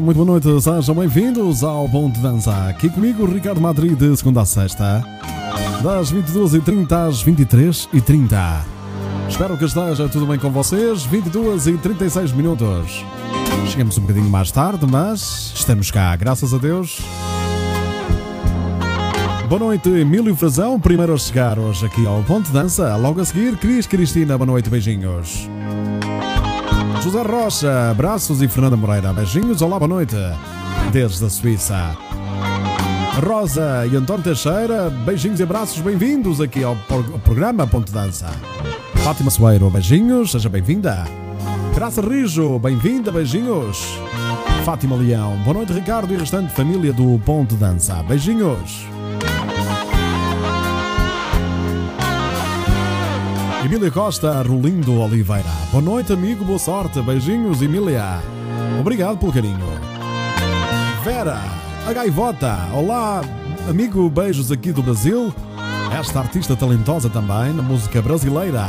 Muito boa noite, sejam bem-vindos ao Ponto de Dança. Aqui comigo, Ricardo Madrid, de segunda a sexta, das 22h30 às 23h30. Espero que esteja tudo bem com vocês. 22 e 36 minutos. Chegamos um bocadinho mais tarde, mas estamos cá, graças a Deus. Boa noite, Emílio Frazão, primeiro a chegar hoje aqui ao Ponto de Dança. Logo a seguir, Cris Cristina, boa noite, beijinhos. José Rocha, abraços e Fernanda Moreira, beijinhos, olá, boa noite, desde a Suíça. Rosa e António Teixeira, beijinhos e abraços, bem-vindos aqui ao, programa Ponto Dança. Fátima Soeiro, beijinhos, seja bem-vinda. Graça Rijo, bem-vinda, beijinhos. Fátima Leão, boa noite, Ricardo e restante família do Ponto Dança, beijinhos. Emília Costa, Rolindo Oliveira. Boa noite, amigo, boa sorte. Beijinhos, Emília. Obrigado pelo carinho. Vera, a gaivota. Olá, amigo, beijos aqui do Brasil. Esta artista talentosa também na música brasileira.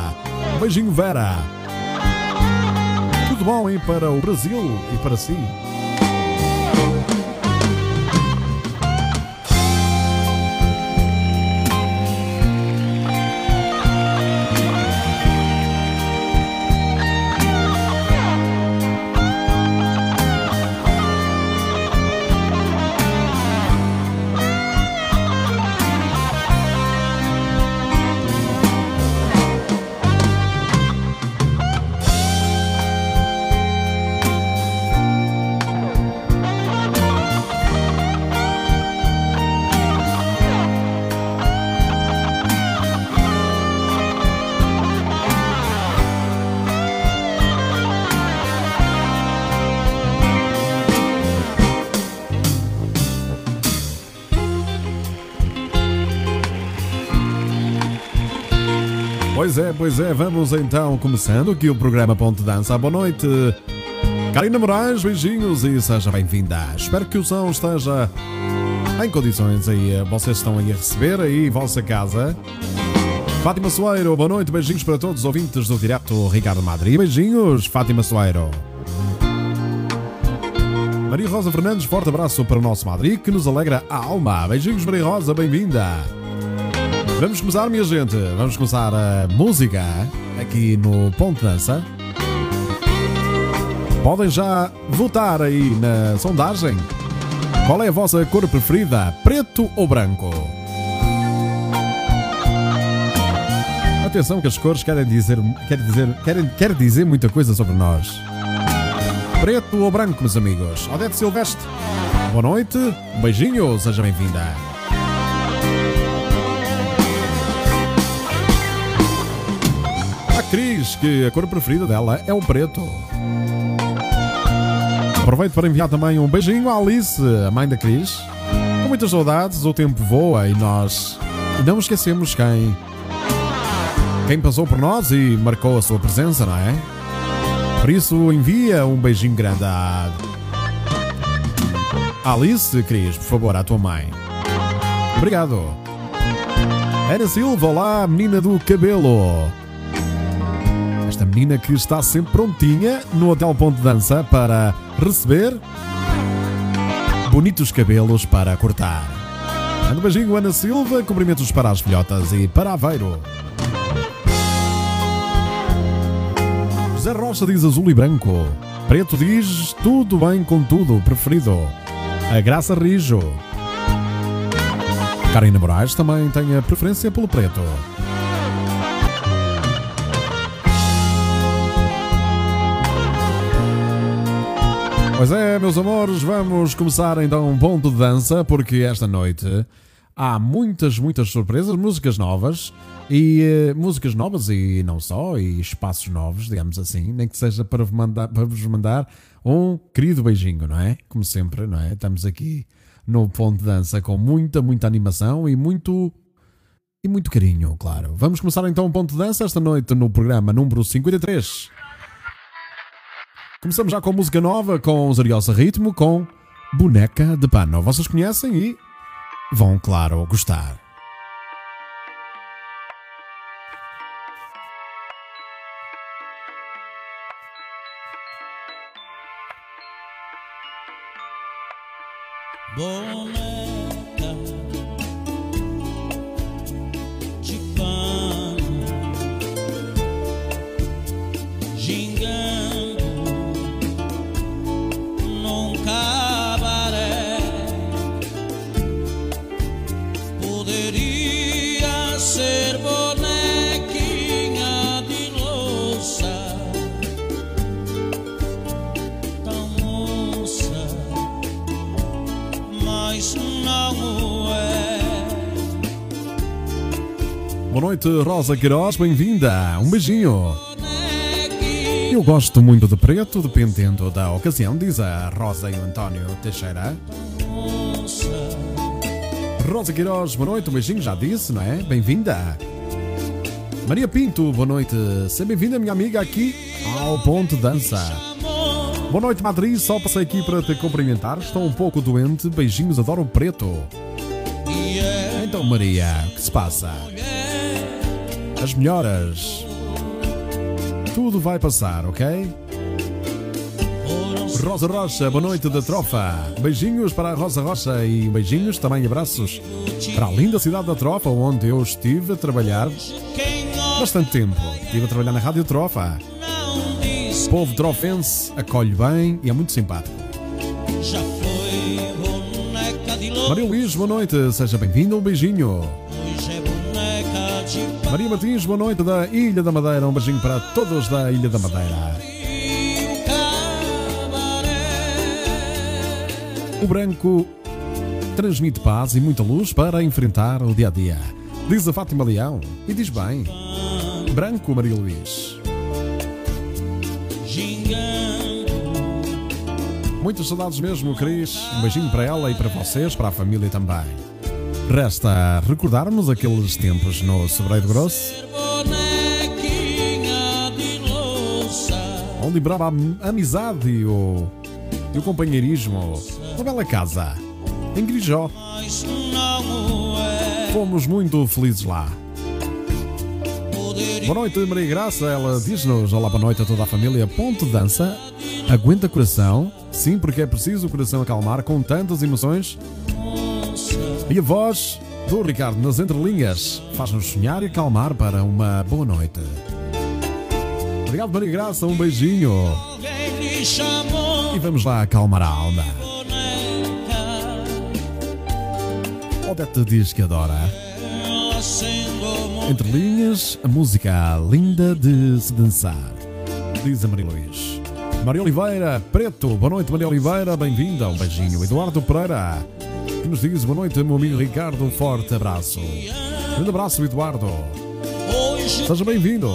Beijinho, Vera. Tudo bom, hein, para o Brasil e para si. É, pois é, vamos então começando aqui o programa Ponte Dança. Boa noite, Karina Moraes, beijinhos e seja bem-vinda. Espero que o som esteja em condições aí. Vocês estão aí a receber aí vossa casa. Fátima Soeiro, boa noite, beijinhos para todos os ouvintes do Direto Ricardo Madrid. Beijinhos, Fátima Soeiro. Maria Rosa Fernandes, forte abraço para o nosso Madrid que nos alegra a alma. Beijinhos, Maria Rosa, bem-vinda. Vamos começar, minha gente. Vamos começar a música aqui no Ponto Dança. Podem já votar aí na sondagem. Qual é a vossa cor preferida? Preto ou branco? Atenção que as cores querem dizer, querem dizer, querem, dizer muita coisa sobre nós. Preto ou branco, meus amigos? Odete Silvestre. Boa noite, um beijinho, seja bem-vinda. Cris, que a cor preferida dela é o preto. Aproveito para enviar também um beijinho à Alice, a mãe da Cris. Com muitas saudades, o tempo voa e nós não esquecemos quem. Quem passou por nós e marcou a sua presença, não é? Por isso, envia um beijinho grande à. Alice, Cris, por favor, à tua mãe. Obrigado. Ana Silva, olá, menina do cabelo. Esta menina que está sempre prontinha no Hotel Ponto de Dança para receber bonitos cabelos para cortar. Um beijinho, Ana Silva, cumprimentos para as filhotas e para Aveiro. José Rocha diz azul e branco. Preto diz tudo bem com tudo, preferido. A Graça Rijo. Karina Moraes também tem a preferência pelo preto. Pois é, meus amores, vamos começar então um ponto de dança, porque esta noite há muitas, muitas surpresas, músicas novas e uh, músicas novas e não só, e espaços novos, digamos assim, nem que seja para vos, mandar, para vos mandar um querido beijinho, não é? Como sempre, não é? Estamos aqui no ponto de dança com muita, muita animação e muito. E muito carinho, claro. Vamos começar então um ponto de dança esta noite no programa número 53. Começamos já com música nova, com Zariosa Ritmo, com Boneca de Pano. Vocês conhecem e vão, claro, gostar. boneca noite, Rosa Queiroz, bem-vinda. Um beijinho. Eu gosto muito de preto, dependendo da ocasião, diz a Rosa e o António Teixeira. Rosa Queiroz, boa noite, um beijinho, já disse, não é? Bem-vinda. Maria Pinto, boa noite. Seja bem-vinda, minha amiga, aqui ao Ponto Dança. Boa noite, Madrid. Só passei aqui para te cumprimentar. Estou um pouco doente. Beijinhos, adoro preto. Então, Maria, o que se passa? As melhoras. Tudo vai passar, ok? Rosa Rocha, boa noite da Trofa. Beijinhos para a Rosa Rocha e beijinhos, também abraços para a linda cidade da Trofa, onde eu estive a trabalhar bastante tempo. Estive a trabalhar na Rádio Trofa. O povo trofense acolhe bem e é muito simpático. Maria Luís, boa noite, seja bem-vinda, um beijinho. Maria Martins, boa noite da Ilha da Madeira, um beijinho para todos da Ilha da Madeira. o branco transmite paz e muita luz para enfrentar o dia a dia. Diz a Fátima Leão e diz bem. Branco, Maria Luís. Muitas saudades mesmo, Cris. Um beijinho para ela e para vocês, para a família também. Resta recordarmos aqueles tempos no Sobreiro Grosso, onde brava a amizade e o, e o companheirismo. Uma bela casa, em Grijó. Fomos muito felizes lá. Boa noite, Maria Graça. Ela diz-nos: Olá, boa noite a toda a família. Ponto de dança. Aguenta coração. Sim, porque é preciso o coração acalmar com tantas emoções. E a voz do Ricardo nas entrelinhas faz-nos sonhar e acalmar para uma boa noite. Obrigado, Maria Graça. Um beijinho. E vamos lá acalmar a alma. Odete diz que adora. Entre linhas, a música linda de se dançar. Diz a Maria Luís. Maria Oliveira, Preto, boa noite Maria Oliveira, bem-vinda, um beijinho. Eduardo Pereira, que nos diz boa noite, meu amigo Ricardo, um forte abraço. Grande abraço, Eduardo. Seja bem-vindo.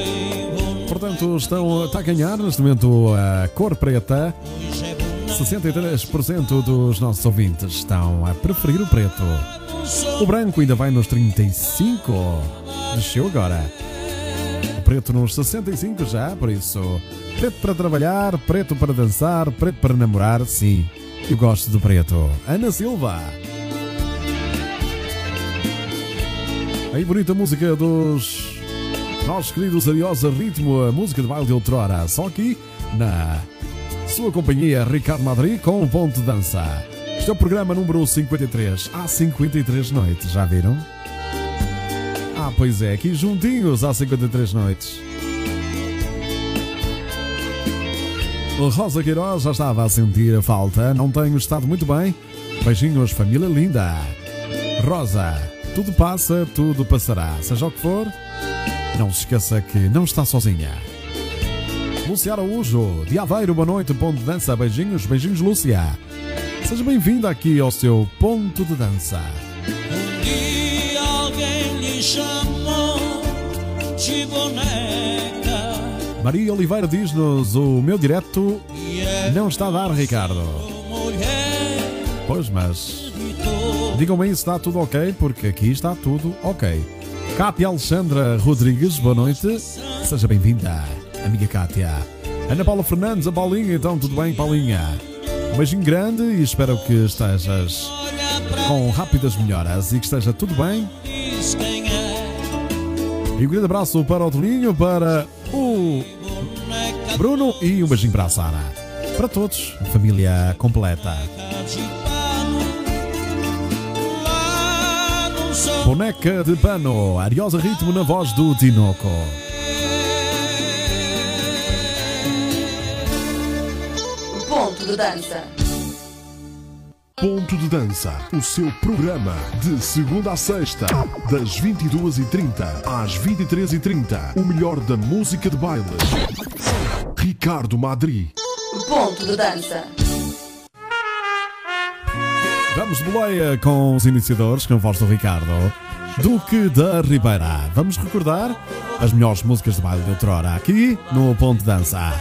é. Portanto, estão, está a ganhar neste momento a cor preta. hoje é boneca. 63% dos nossos ouvintes estão a preferir o preto. O branco ainda vai nos 35. Desceu agora. Preto nos 65 já, por isso. Preto para trabalhar, preto para dançar, preto para namorar, sim. Eu gosto do preto. Ana Silva. Aí bonita música dos nossos queridos Ariosa Ritmo, a música de baile de outrora. Só aqui na sua companhia Ricardo Madrid com o Ponto Dança. Este é o programa número 53. Há 53 noites, já viram? Ah, pois é, aqui juntinhos há 53 noites. O Rosa Queiroz já estava a sentir a falta, não tenho estado muito bem. Beijinhos, família linda. Rosa, tudo passa, tudo passará. Seja o que for, não se esqueça que não está sozinha. Lúcia Araújo, de Aveiro, boa noite, ponto de dança, beijinhos, beijinhos, Lúcia. Seja bem-vinda aqui ao seu ponto de dança. De boneca Maria Oliveira diz-nos: o meu direto não está a dar, Ricardo. Pois, mas digam-me se está tudo ok, porque aqui está tudo ok. Cátia Alexandra Rodrigues, boa noite. Seja bem-vinda, amiga Cátia. Ana Paula Fernandes, a Paulinha, então tudo bem, Paulinha? Um beijinho grande e espero que estejas com rápidas melhoras e que esteja tudo bem. E um grande abraço para o Toninho, para o Bruno e um beijinho para a Sara. Para todos, família completa. Boneca de pano, ariosa ritmo na voz do Tinoco. Ponto de dança. Ponto de Dança, o seu programa de segunda a sexta, das 22h30 às 23h30. O melhor da música de baile. Ricardo Madri. Ponto de dança. Vamos de boleia com os iniciadores, com a voz do Ricardo. Duque da Ribeira. Vamos recordar as melhores músicas de baile de outrora aqui no Ponto de Dança.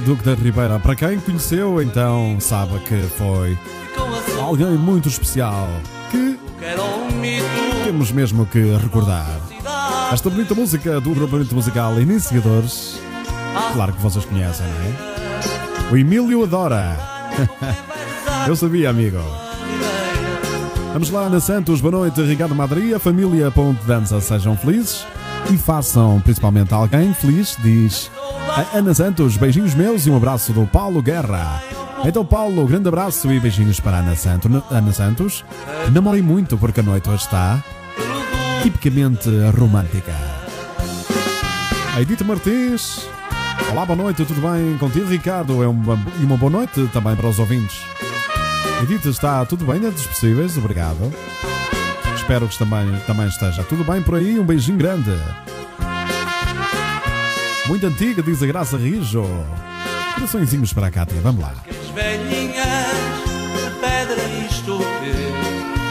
Duque da Ribeira. Para quem conheceu, então sabe que foi alguém muito especial que temos mesmo que recordar. Esta bonita música do grupamento musical Iniciadores, claro que vocês conhecem, não é? O Emílio adora. Eu sabia, amigo. Vamos lá, Ana Santos, boa noite, Ricardo Madri, a família Ponte Dança, sejam felizes e façam principalmente alguém feliz, diz a Ana Santos, beijinhos meus e um abraço do Paulo Guerra. Então, Paulo, grande abraço e beijinhos para Ana Santos. Ana Santos, muito porque a noite hoje está tipicamente romântica. A Edith Martins. Olá, boa noite, tudo bem contigo, Ricardo? É uma, e uma boa noite também para os ouvintes. Edith, está tudo bem dentro dos possíveis? Obrigado. Espero que também, também esteja tudo bem por aí. Um beijinho grande. Muito antiga, diz a Graça Rijo. Coraçõezinhos para a Cátia, vamos lá.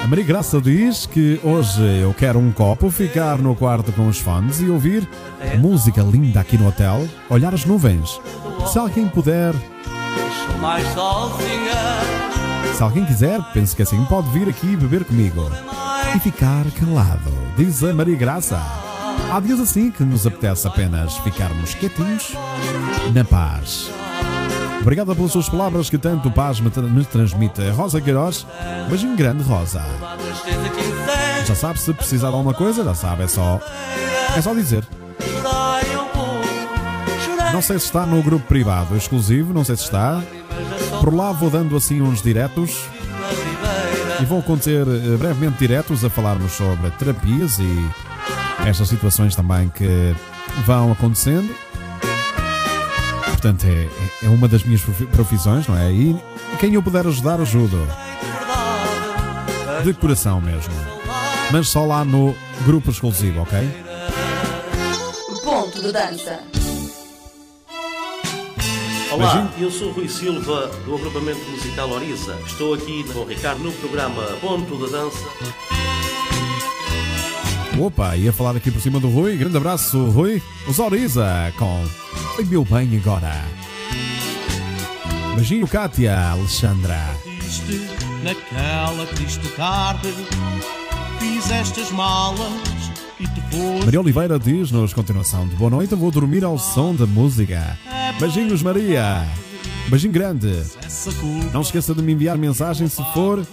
A Maria Graça diz que hoje eu quero um copo, ficar no quarto com os fones e ouvir música linda aqui no hotel, olhar as nuvens. Se alguém puder, se alguém quiser, penso que assim pode vir aqui beber comigo e ficar calado, diz a Maria Graça. Há dias assim que nos apetece apenas ficarmos quietinhos na paz. Obrigada pelas suas palavras que tanto paz me, tra- me transmite. Rosa Queiroz, beijinho grande, Rosa. Já sabe, se precisar de alguma coisa, já sabe, é só, é só dizer. Não sei se está no grupo privado exclusivo, não sei se está. Por lá vou dando assim uns diretos e vão acontecer eh, brevemente diretos a falarmos sobre terapias e estas situações também que vão acontecendo. Portanto, é, é uma das minhas profi- profissões, não é? E quem eu puder ajudar, ajudo. De coração mesmo. Mas só lá no grupo exclusivo, ok? Ponto de dança. Olá, eu sou Rui Silva do agrupamento musical Oriza. Estou aqui com o Ricardo no programa Ponto da Dança. Opa, ia falar aqui por cima do Rui. Grande abraço, Rui. Os Oriza com Oi meu bem agora. Beijinho, Kátia, Alexandra. triste naquela triste tarde Fizeste as malas e te foste Maria Oliveira diz-nos continuação de boa noite. Vou dormir ao som da música. Beijinhos, Maria. Beijinho grande. Não esqueça de me enviar mensagem se for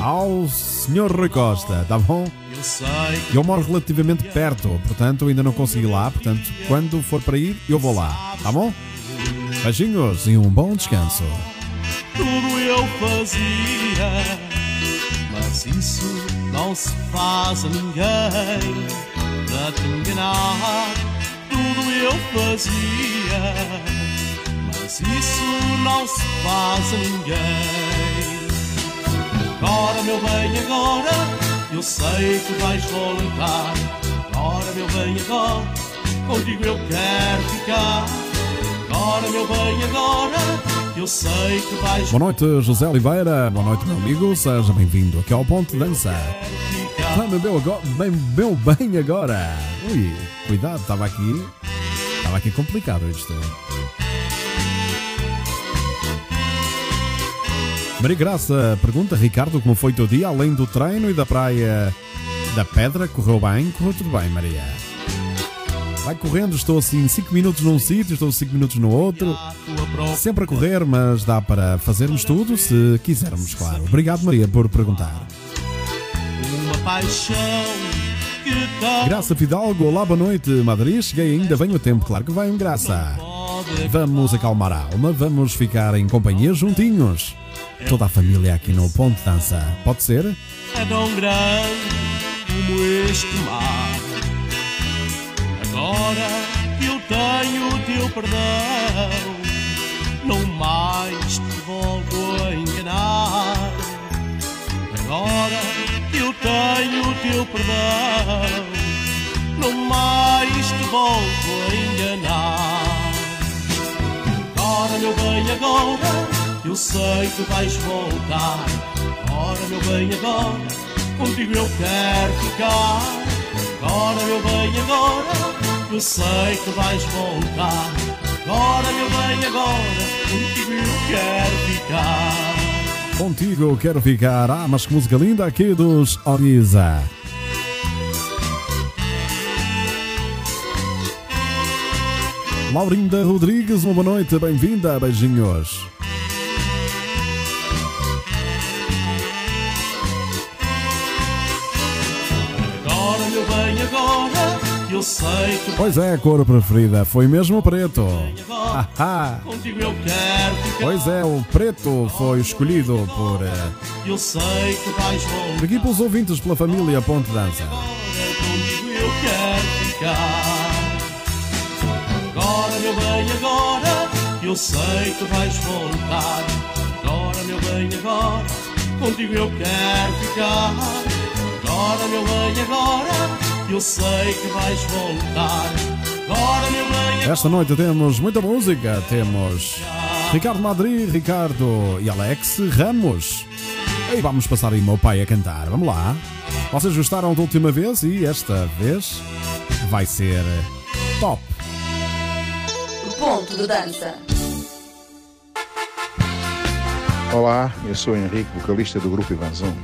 ao Sr. Rui Costa, tá bom? Eu moro relativamente perto, portanto ainda não consegui ir lá. Portanto, quando for para ir, eu vou lá, tá bom? Beijinhos e um bom descanso. tudo eu fazia Mas isso não se faz a ninguém Para te enganar Tudo eu fazia Mas isso não se faz a ninguém Agora, meu bem, agora Eu sei que vais voltar Agora, meu bem, agora contigo eu quero ficar. Agora, meu bem, agora, eu sei que vais Boa noite, José Oliveira. Boa noite, meu amigo. Seja bem-vindo aqui ao Ponto Dança. Vai, bebeu, agora, bem, bebeu bem agora. Ui, cuidado, estava aqui. Estava aqui complicado isto. Maria Graça pergunta, Ricardo, como foi teu dia além do treino e da praia da Pedra? Correu bem? Correu tudo bem, Maria. Vai correndo, estou assim 5 minutos num sítio, estou 5 minutos no outro. Sempre a correr, mas dá para fazermos tudo se quisermos, claro. Obrigado, Maria, por perguntar. Uma paixão Graça Fidalgo, olá, boa noite, Madrid. Cheguei ainda bem o tempo, claro que vem, Graça. Vamos acalmar a alma, vamos ficar em companhia juntinhos. Toda a família aqui no Ponto Dança. Pode ser? é tão grande como este mar. Agora que eu tenho o teu perdão, não mais te volto a enganar. Agora que eu tenho o teu perdão, não mais te volto a enganar. Agora, meu bem, agora eu sei que vais voltar. Agora, meu bem, agora contigo eu quero ficar. Agora, meu bem, agora eu sei que vais voltar. Agora, meu bem, agora contigo eu quero ficar. Contigo eu quero ficar. Ah, mas que música linda aqui dos Oriza. Laurinda Rodrigues, uma boa noite, bem-vinda, beijinhos. Agora, meu bem, agora eu sei que Pois é, a cor preferida foi mesmo o preto. contigo eu quero ficar. pois é, o preto foi escolhido por. eh, Eu sei que vais voltar. aqui pelos ouvintes, pela família Ponte Dança. Agora contigo eu quero ficar. Agora, meu bem, agora eu sei que vais voltar. Agora, meu bem, agora contigo eu quero ficar. Agora, meu bem, agora eu sei que vais voltar. Agora, meu bem, Esta noite temos muita música. Temos Ricardo Madrid, Ricardo e Alex Ramos. E vamos passar aí meu pai a cantar. Vamos lá. Vocês gostaram da última vez e esta vez vai ser top. Ponto de dança. Olá, eu sou Henrique, vocalista do grupo Ivanzão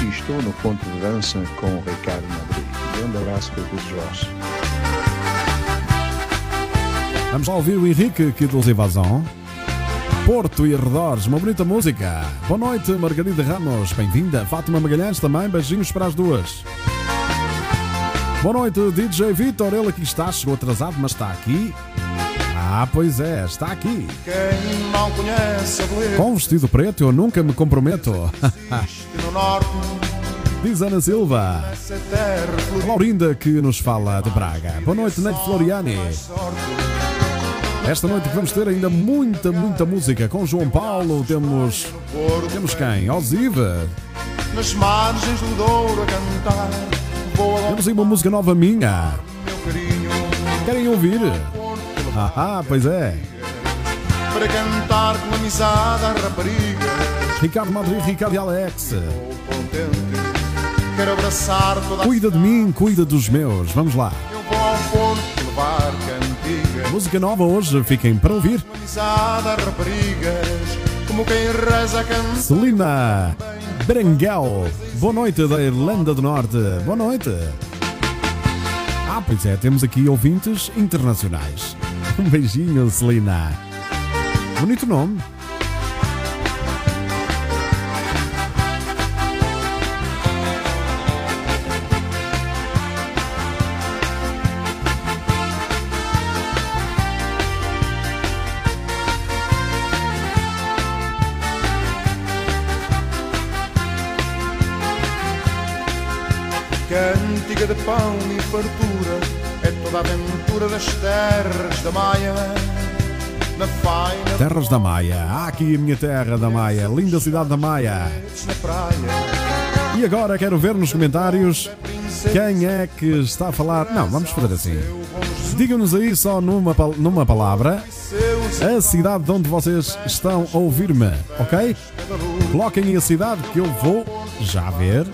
e estou no ponto de dança com o Ricardo Madrid. Um grande abraço para todos vós. Vamos lá ouvir o Henrique aqui dos Invasão. Porto e arredores, uma bonita música. Boa noite, Margarida Ramos, bem-vinda. Fátima Magalhães também, beijinhos para as duas. Boa noite, DJ Vitor, ele aqui está, chegou atrasado, mas está aqui. Ah, pois é, está aqui. Quem não conhece a beleza Com vestido preto eu nunca me comprometo. no norte Diz Ana Silva. terra Laurinda que nos fala de Braga. Boa noite, Neide Floriani. Esta noite vamos ter ainda muita, muita música com João Paulo. Temos. Temos quem? Osiva. nas margens do Douro a cantar Temos aí uma música nova minha. Querem ouvir? Ah, pois é. para cantar com amizade à rapariga Ricardo Madrid, Ricardo e Alex. Quero abraçar toda a Cuida de mim, cuida dos meus. Vamos lá. eu vou ao levar cantiga Música nova hoje, fiquem para ouvir. amizade a raparigas como quem reza a Celina Berenguel. Boa noite da Irlanda do Norte. Boa noite. Ah, pois é, temos aqui ouvintes internacionais. Um beijinho, Celina. Bonito nome. Cantiga de pão e fartura toda a aventura das terras da Maia Na faina Terras da Maia. Ah, aqui a minha terra da Maia. Linda cidade da Maia. E agora quero ver nos comentários quem é que está a falar. Não, vamos fazer assim. Digam-nos aí só numa, numa palavra a cidade de onde vocês estão a ouvir-me, ok? Coloquem aí a cidade que eu vou já ver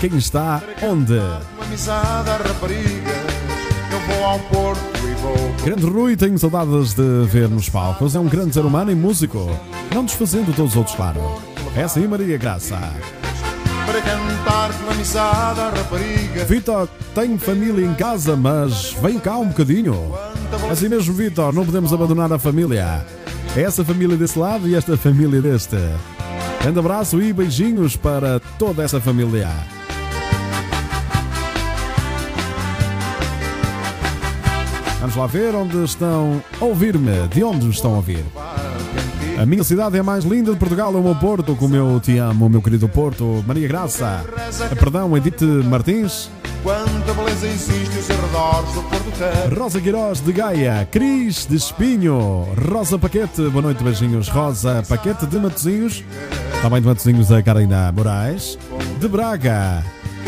quem está onde. Uma amizade a raparigas. Vou ao Porto e vou Grande Rui, tenho saudades de ver nos palcos. É um grande ser humano e músico. Não desfazendo todos os outros, claro. É assim, Maria Graça. para cantar com amizade a rapariga. Vitor, tenho família em casa, mas vem cá um bocadinho. Assim mesmo, Vitor, não podemos abandonar a família. É essa família desse lado e esta família deste. Grande abraço e beijinhos para toda essa família. Vamos lá ver onde estão a ouvir-me. De onde estão a ouvir? A minha cidade é a mais linda de Portugal, é o meu Porto, como eu te amo, meu querido Porto. Maria Graça. Perdão, Edith Martins. Quanta beleza existe os arredores do Porto tem. Rosa Queiroz de Gaia, Cris de Espinho, Rosa Paquete, boa noite, beijinhos. Rosa Paquete de Matozinhos, também de Matozinhos a Carolina Moraes, de Braga,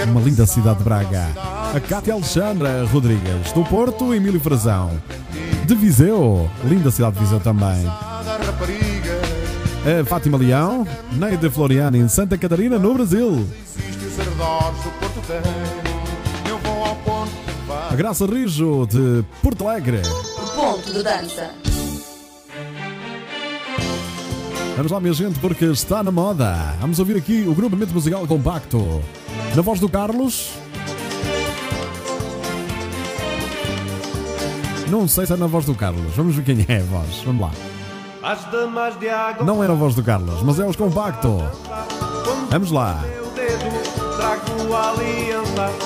uma linda cidade de Braga. A Cátia Alexandra Rodrigues, do Porto, Emílio Frazão, de Viseu, linda cidade de Viseu também. A Fátima Leão, Neide Floriano, em Santa Catarina, no Brasil. A Graça Rijo, de Porto Alegre. Ponto de dança. Vamos lá, minha gente, porque está na moda. Vamos ouvir aqui o grupamento musical compacto. Na voz do Carlos. Não sei se é na voz do Carlos. Vamos ver quem é a voz. Vamos lá. Não era a voz do Carlos, mas é os compacto. Vamos lá.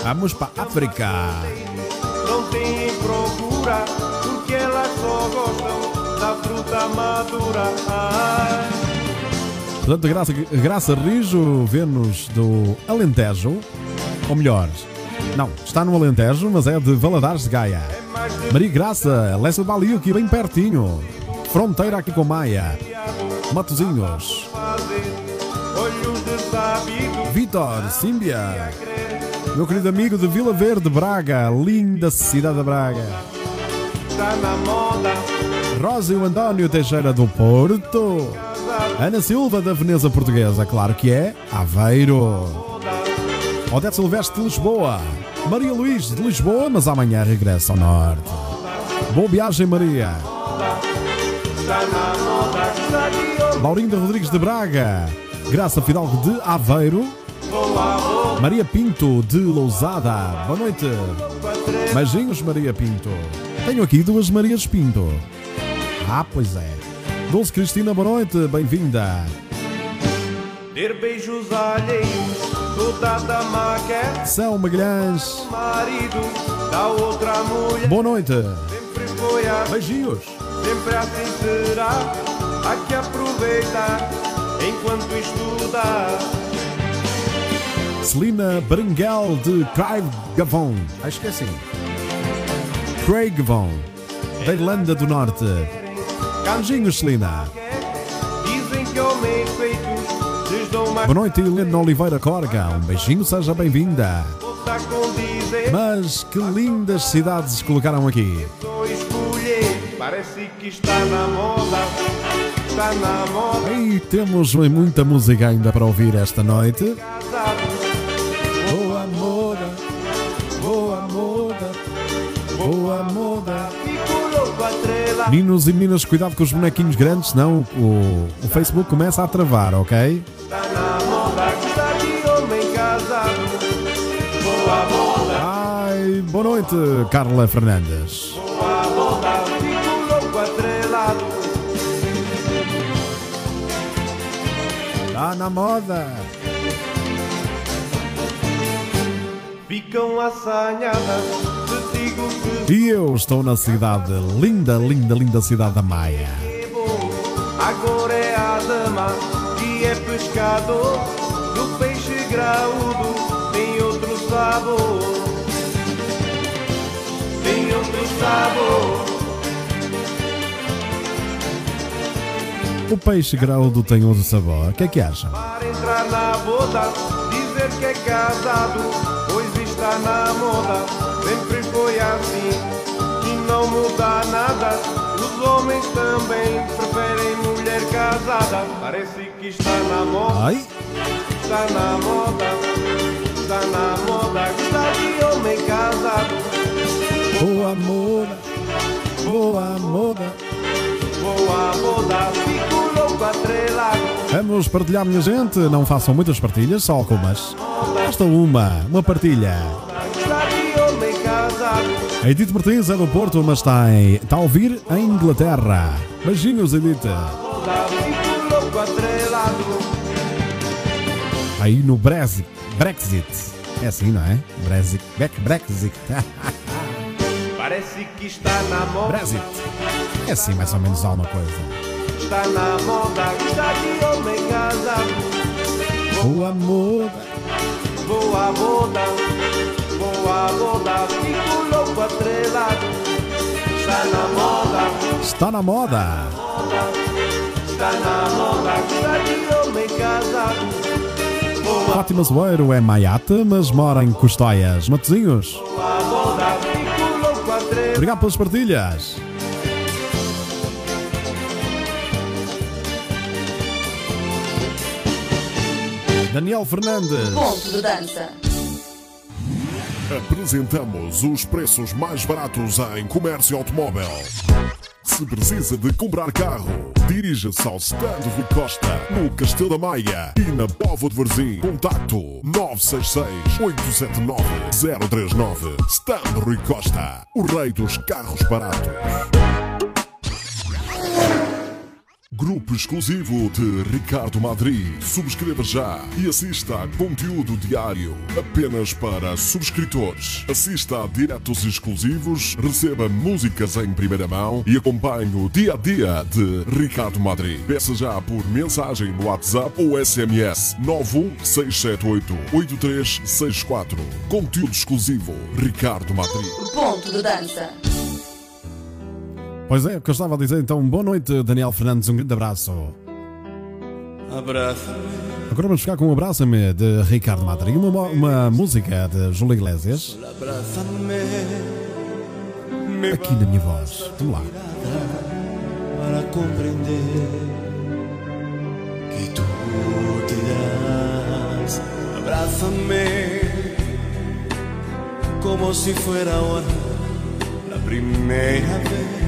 Vamos para a África. Não tem procura Porque elas só gostam da fruta madura Ai, Portanto, Graça, Graça Rijo, Vênus do Alentejo. Ou melhor, não, está no Alentejo, mas é de Valadares de Gaia. Maria Graça, Lessa Balio, aqui bem pertinho. Fronteira aqui com Maia. Matozinhos. Vitor, Símbia. Meu querido amigo de Vila Verde, Braga. Linda cidade de Braga. Está na moda Rosa e o António Teixeira do Porto. Ana Silva da Veneza Portuguesa, claro que é. Aveiro. Odete Silvestre de Lisboa. Maria Luís de Lisboa, mas amanhã regressa ao norte. Boa viagem, Maria. Laurinda Rodrigues de Braga. Graça Fidalgo de Aveiro. Maria Pinto de Lousada. Boa noite. Beijinhos, Maria Pinto. Tenho aqui duas Marias Pinto. Ah, pois é. Dulce Cristina, boa noite. Bem-vinda. Ter beijos alheios Toda dama quer São Magalhães. marido Da outra mulher Boa noite. Sempre foi assim Beijinhos. Sempre assim será Há que aproveitar Enquanto estudar Celina Berenguel de Craig Gavon. Acho que é assim. Craig Gavon. Da Irlanda do Norte. Beijinhos, Celina. Boa noite, Helena Oliveira Corga. Um beijinho, seja bem-vinda. Mas que lindas cidades colocaram aqui. Parece que está na moda Está na moda E temos muita música ainda para ouvir esta noite. Meninos e meninas, cuidado com os bonequinhos grandes, senão o, o Facebook começa a travar, ok? Ai, boa noite, Carla Fernandes. Está na moda. Ficam assanhadas E eu estou na cidade, linda, linda, linda cidade da Maia. Agora é a dama Que é pescador Do peixe graúdo Tem outro sabor Tem outro sabor O peixe graúdo tem outro sabor. O que é que acham? Para entrar na boda dizer que é casado, pois está na moda. Sempre foi assim e não muda nada. Os homens também preferem mulher casada. Parece que está na moda, Ai, está na moda, está na moda. Gostar de homem casado. boa moda, boa moda. Boa moda, fico louco atrelado. Vamos partilhar, minha gente. Não façam muitas partilhas, só algumas. Basta uma, uma partilha. Edith Martins é do Porto, mas está, em, está a ouvir em Inglaterra. Beijinhos, Edith. Moda. Aí no Brexit. Brexit. É assim, não é? Brexit. Bre- Brexit. Parece que está na moda. Brexit. É assim, mais ou menos alguma coisa. Está na moda, gostar de homem casado. Boa moda. Boa moda, boa moda, fico louco atrelado. Está na moda, Está na moda. está na moda, gostar de homem casado. Boa, Fátima Zoeiro é maiata, mas mora em Custóias. Matozinhos. Obrigado pelas partilhas. Daniel Fernandes. Ponto de dança. Apresentamos os preços mais baratos em comércio automóvel. Se precisa de comprar carro, dirija-se ao Stand Rui Costa, no Castelo da Maia e na Povo de Varzim. Contacto 966-879-039. Stand Rui Costa, o rei dos carros baratos. Grupo exclusivo de Ricardo Madri. Subscreva já e assista a conteúdo diário apenas para subscritores. Assista a diretos exclusivos, receba músicas em primeira mão e acompanhe o dia a dia de Ricardo Madri. Peça já por mensagem no WhatsApp ou SMS 91678 8364. Conteúdo exclusivo Ricardo Madri. Ponto de dança. Pois é, o que eu estava a dizer. Então, boa noite, Daniel Fernandes. Um grande abraço. Abraça-me, Agora vamos ficar com um abraço-me de Ricardo Madri. Uma, mo- uma música de Júlio Iglesias. abraça-me, Aqui na minha voz. Vamos lá. para comprender que tú te das. Abrázame como si fuera ahora la primera vez.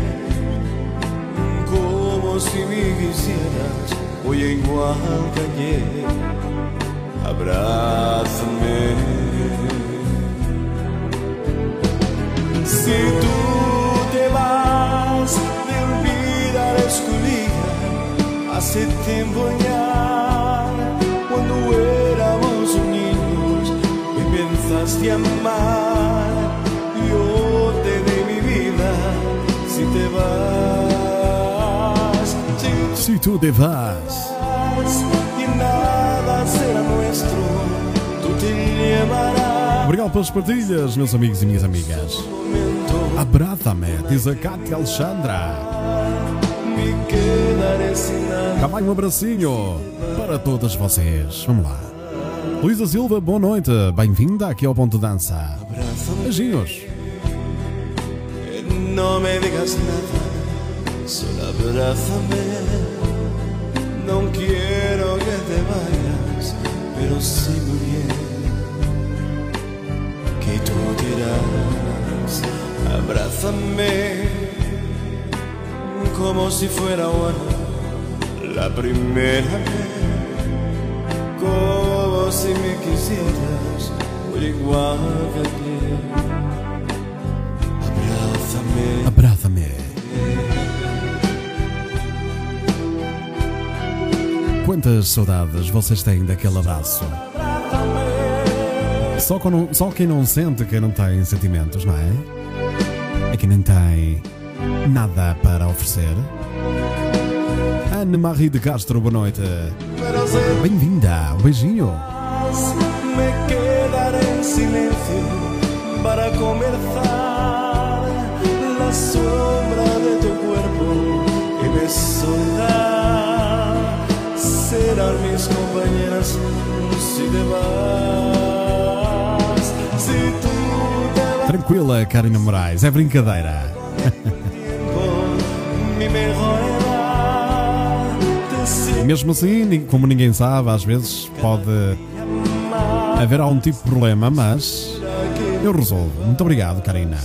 Si me quisieras hoy igual que ayer. Abrázame. Si tú te vas de vida escolhida hace tiempo ya, cuando éramos niños y pensaste amar, tu te vas. y nada será nuestro, tú te llevarás. Obrigado pelas partilhas, meus amigos e minhas amigas. Abraça-me, diz a Cátia Alexandra. Cá vai um abracinho para todas vocês. Vamos lá. Luísa Silva, boa noite. Bem-vinda aqui ao Ponto Dança. Beijinhos. No me digas nada, solo abrázame. No quiero que te vayas, pero sí muy bien que tú dirás. Abrázame como si fuera bueno la primera vez, como si me quisieras, igual que ayer. Abrázame. Abraça-me. Quantas saudades vocês têm daquele abraço? Só, quando- só quem não sente, quem não tem sentimentos, não é? É quem não tem nada para oferecer. Anne-Marie de Castro, boa noite. Bem-vinda, um beijinho. me quedaré en silencio para conversar la sombra de tu cuerpo y mi soledad. Sé esperar mis compañeras si te vas. Si tú te vas, Tranquila, Karina Moraes, é brincadeira. mesmo assim, como ninguém sabe, às vezes pode haver algum tipo de problema, mas eu resolvo. Muito obrigado, Karina.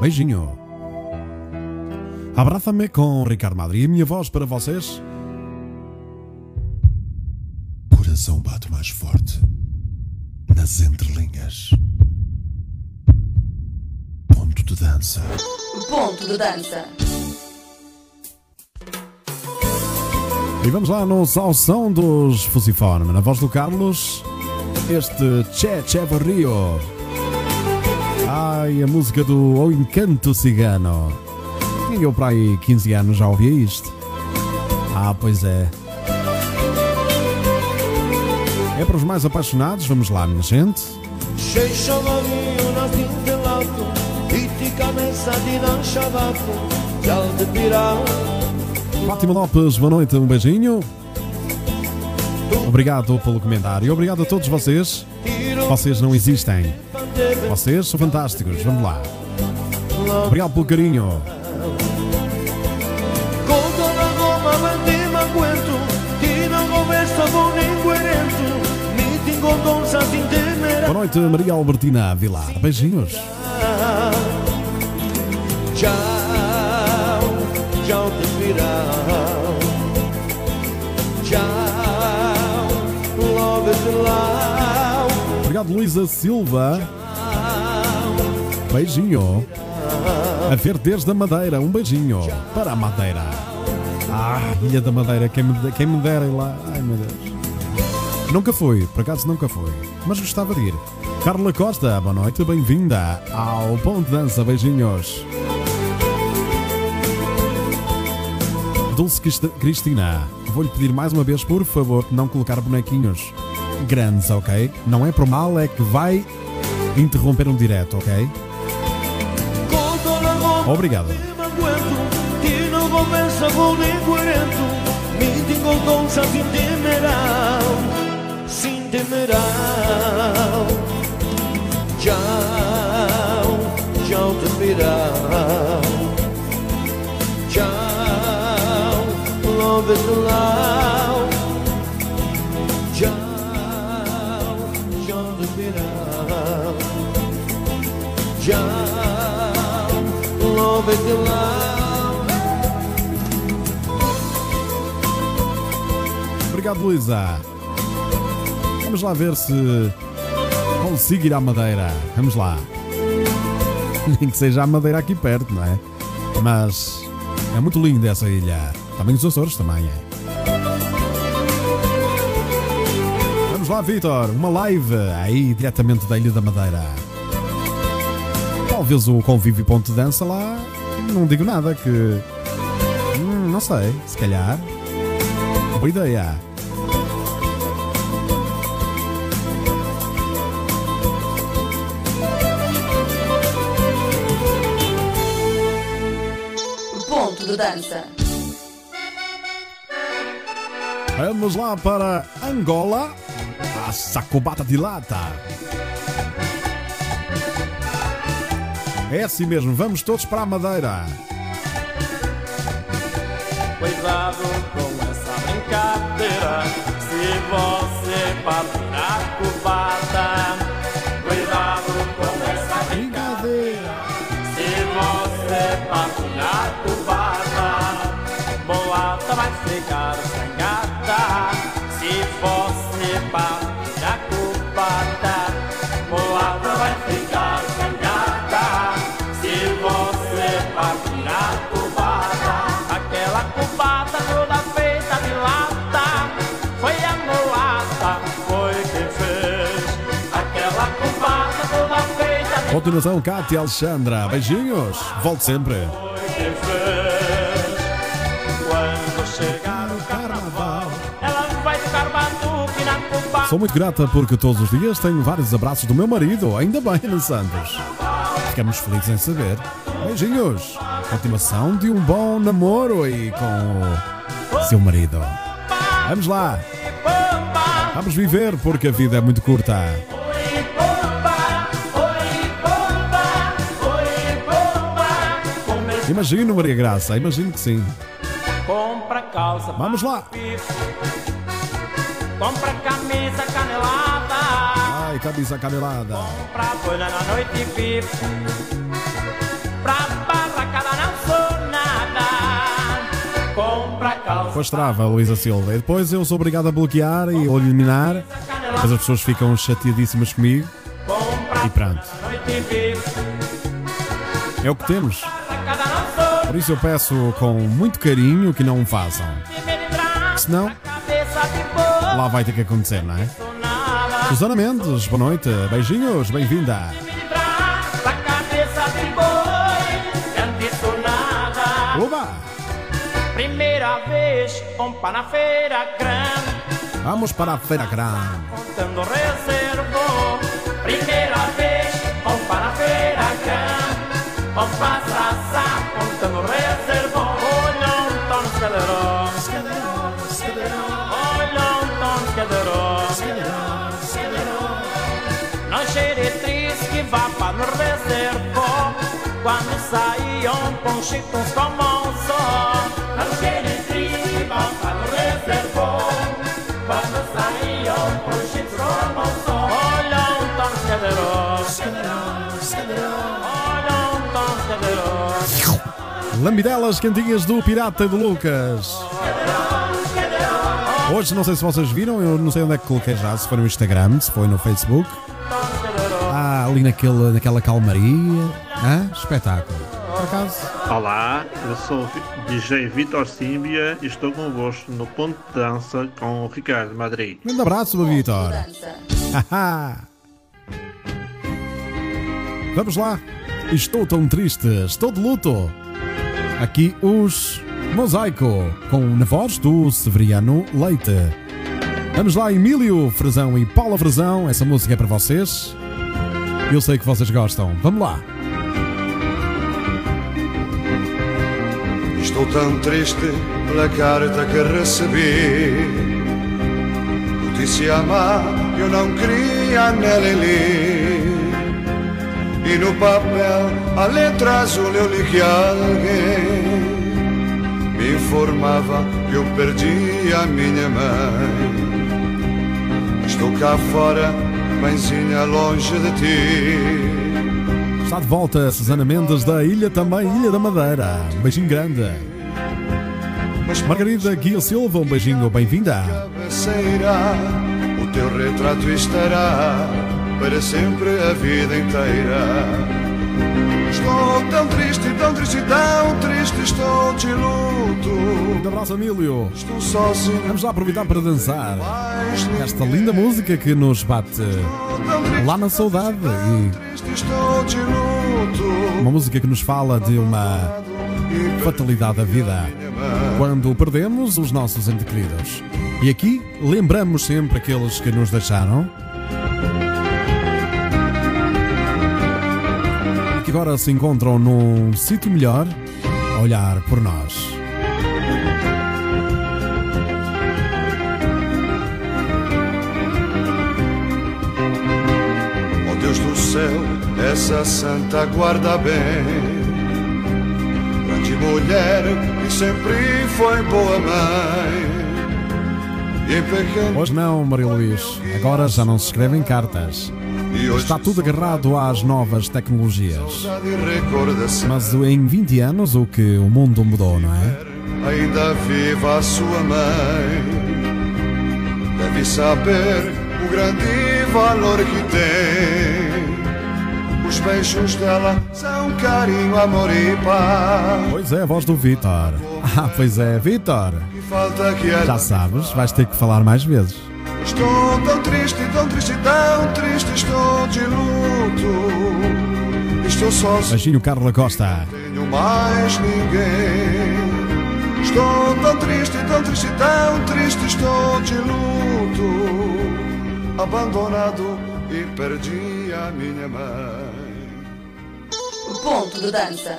Beijinho. Abraça-me com Ricardo Madri. E a minha voz para vocês? Coração bate mais forte nas entrelinhas. Ponto de dança. Ponto de dança. E vamos lá no Salsão dos Fusiforme. Na voz do Carlos, este Che Che Barrio. Ai, a música do O Encanto Cigano. Eu para aí 15 anos já ouvia isto. Ah, pois é. É para os mais apaixonados, vamos lá, minha gente. Fátima Lopes, boa noite, um beijinho. Obrigado pelo comentário. Obrigado a todos vocês. Vocês não existem. Vocês são fantásticos. Vamos lá. Obrigado pelo carinho. Boa noite, Maria Albertina Vilar. Beijinhos. Ciao, ciao te. Ciao, love is loud. Obrigado, Luísa Silva. Beijinho. A ver desde a Madeira. Um beijinho para a Madeira. Ah, Ilha da Madeira. Quem me, quem me dera ir lá. Ai, meu Deus. Nunca fui, por acaso nunca fui. Mas gostava de ir. Carla Costa, boa noite. Bem-vinda ao Ponto de Dança. Beijinhos. Dulce Crist- Cristina, vou-lhe pedir mais uma vez, por favor, não colocar bonequinhos grandes, ok? Não é por mal, é que vai interromper um direto, ok? Obrigado. Con incoerento, mi tingo con sa tintemera. Tintemera. Ciao, ciao te pirao. Ciao, love is loud. Ciao, ciao te pirao. Ciao, love is loud. Obrigado, Luísa. Vamos lá ver se consigo ir à Madeira. Vamos lá. Nem que seja a Madeira aqui perto, não é? Mas é muito linda essa ilha. Também os Açores também é. Vamos lá, Vitor. Uma live aí diretamente da Ilha da Madeira. Talvez o convívio ponto de dança lá. Não digo nada que. Hum, não sei. Se calhar. Boa ideia. Dança. Vamos lá para Angola. A sacobata de lata. É assim mesmo, vamos todos para a Madeira. Cuidado com essa brincadeira. Se você partir a cubata, Continuação, Cátia Alexandra. Beijinhos. Volte sempre. Sou muito grata porque todos os dias tenho vários abraços do meu marido. Ainda bem, Ana Santos. Ficamos felizes em saber. Beijinhos. Continuação de um bom namoro aí com o seu marido. Vamos lá. Vamos viver porque a vida é muito curta. Imagino, Maria Graça, imagino que sim. Compra calça. Vamos lá. Compra camisa canelada. Ai, camisa canelada. Pra folha na noite VIP. Pra barracada não sou nada. Compra calça. Pois trava, Luísa Silva. E depois eu sou obrigado a bloquear e ou eliminar. Depois as pessoas ficam chateadíssimas comigo. E pronto. É o que temos. Por isso eu peço com muito carinho que não o façam. Senão, lá vai ter que acontecer, não é? Susana Mendes, boa noite. Beijinhos, bem-vinda. Oba! Primeira vez, compra na feira grande. Vamos para a Feira Grande. Contando reservo. Primeira vez, compra na feira grande. Compra sassa, Quando saíam com como só. Não xeretriz que vá para no reservo. Quando saíam com como um só. Olha um tom escadeirão. Olha um tom escadeirão. Lambidelas cantinhas do Pirata de Lucas. Hoje, não sei se vocês viram, eu não sei onde é que coloquei já, se foi no Instagram, se foi no Facebook. Ah, ali naquele, naquela calmaria. Ah, espetáculo. Por acaso, Olá, eu sou o DJ Vitor Símbia e estou convosco no Ponto de Dança com o Ricardo Madrid. grande abraço, meu Vitor. Vamos lá. Estou tão triste, estou de luto. Aqui os Mosaico, com na voz do Severiano Leite. Vamos lá, Emílio Frazão e Paula Frazão. Essa música é para vocês. Eu sei que vocês gostam. Vamos lá. Estou tão triste pela carta que recebi. Notícia má, eu não queria nela ler. E no papel, a letra azul, eu li que alguém me informava que eu perdi a minha mãe. Estou cá fora, mãezinha, longe de ti. Está de volta Susana Mendes da Ilha também, Ilha da Madeira. Um beijinho grande. Margarida Guia Silva, um beijinho, bem-vinda. o teu retrato estará para sempre a vida inteira. Estou tão triste, tão triste, tão triste, estou de luto. Um abraço, Emílio. Estou sozinho, Vamos lá aproveitar para dançar. Esta linda música que nos bate lá na saudade e uma música que nos fala de uma fatalidade da vida. quando perdemos os nossos entes queridos. E aqui lembramos sempre aqueles que nos deixaram que agora se encontram num sítio melhor a olhar por nós. Ó Deus do céu, essa santa guarda bem. Grande mulher e sempre foi boa mãe. Hoje não, Maria Luís. Agora já não se escrevem cartas. Está tudo agarrado às novas tecnologias. Mas em 20 anos o que o mundo mudou, não é? Ainda viva a sua mãe. Deve saber o grande valor que tem. Os beijos dela são carinho, amor e paz. Pois é, a voz do Vitor. Ah, pois é, Vitor. Já sabes, vais ter que falar mais vezes. Estou tão triste, tão triste, tão triste, estou de luto. Estou sozinho, Beijinho, Carla Costa. não tenho mais ninguém. Estou tão triste, tão triste, tão triste, estou de luto. Abandonado e perdi a minha mãe. Ponto de dança.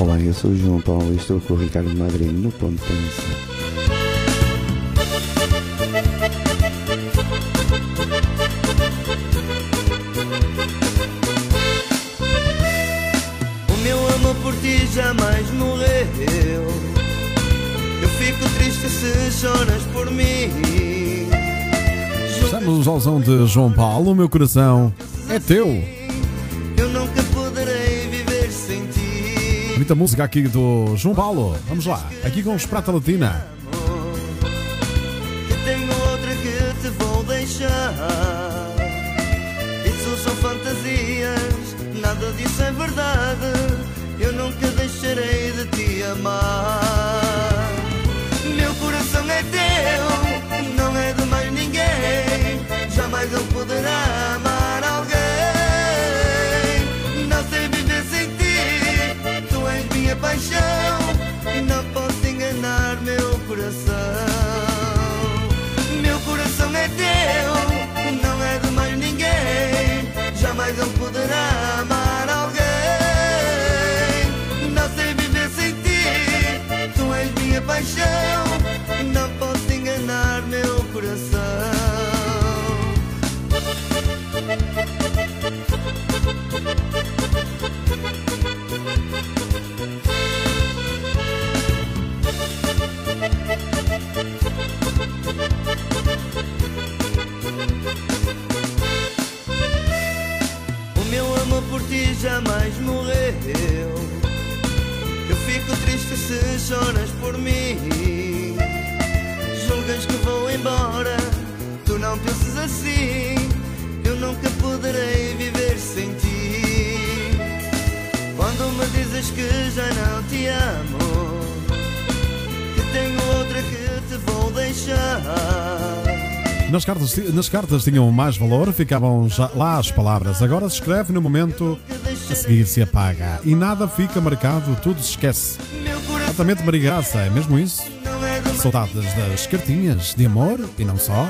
Olá, eu sou o João Paulo e estou com o Ricardo Madrinho no Ponto de Dança. O meu amor por ti jamais morreu. Eu fico triste se choras por mim. Estamos ao som de João Paulo, o meu coração é teu. Muita música aqui do João Paulo. Vamos lá, aqui com os Prata Latina. Paixão. Não posso enganar meu coração. O meu amor por ti jamais morreu. Se choras por mim. Julgas que vou embora, tu não penses assim. Eu nunca poderei viver sem ti. Quando me dizes que já não te amo, que tenho outra que te vou deixar. Nas cartas, nas cartas tinham mais valor, ficavam já lá as palavras. Agora se escreve no momento, a seguir se apaga. E nada fica marcado, tudo se esquece. Exatamente, Maria Graça, é mesmo isso? Saudades das cartinhas de amor e não só.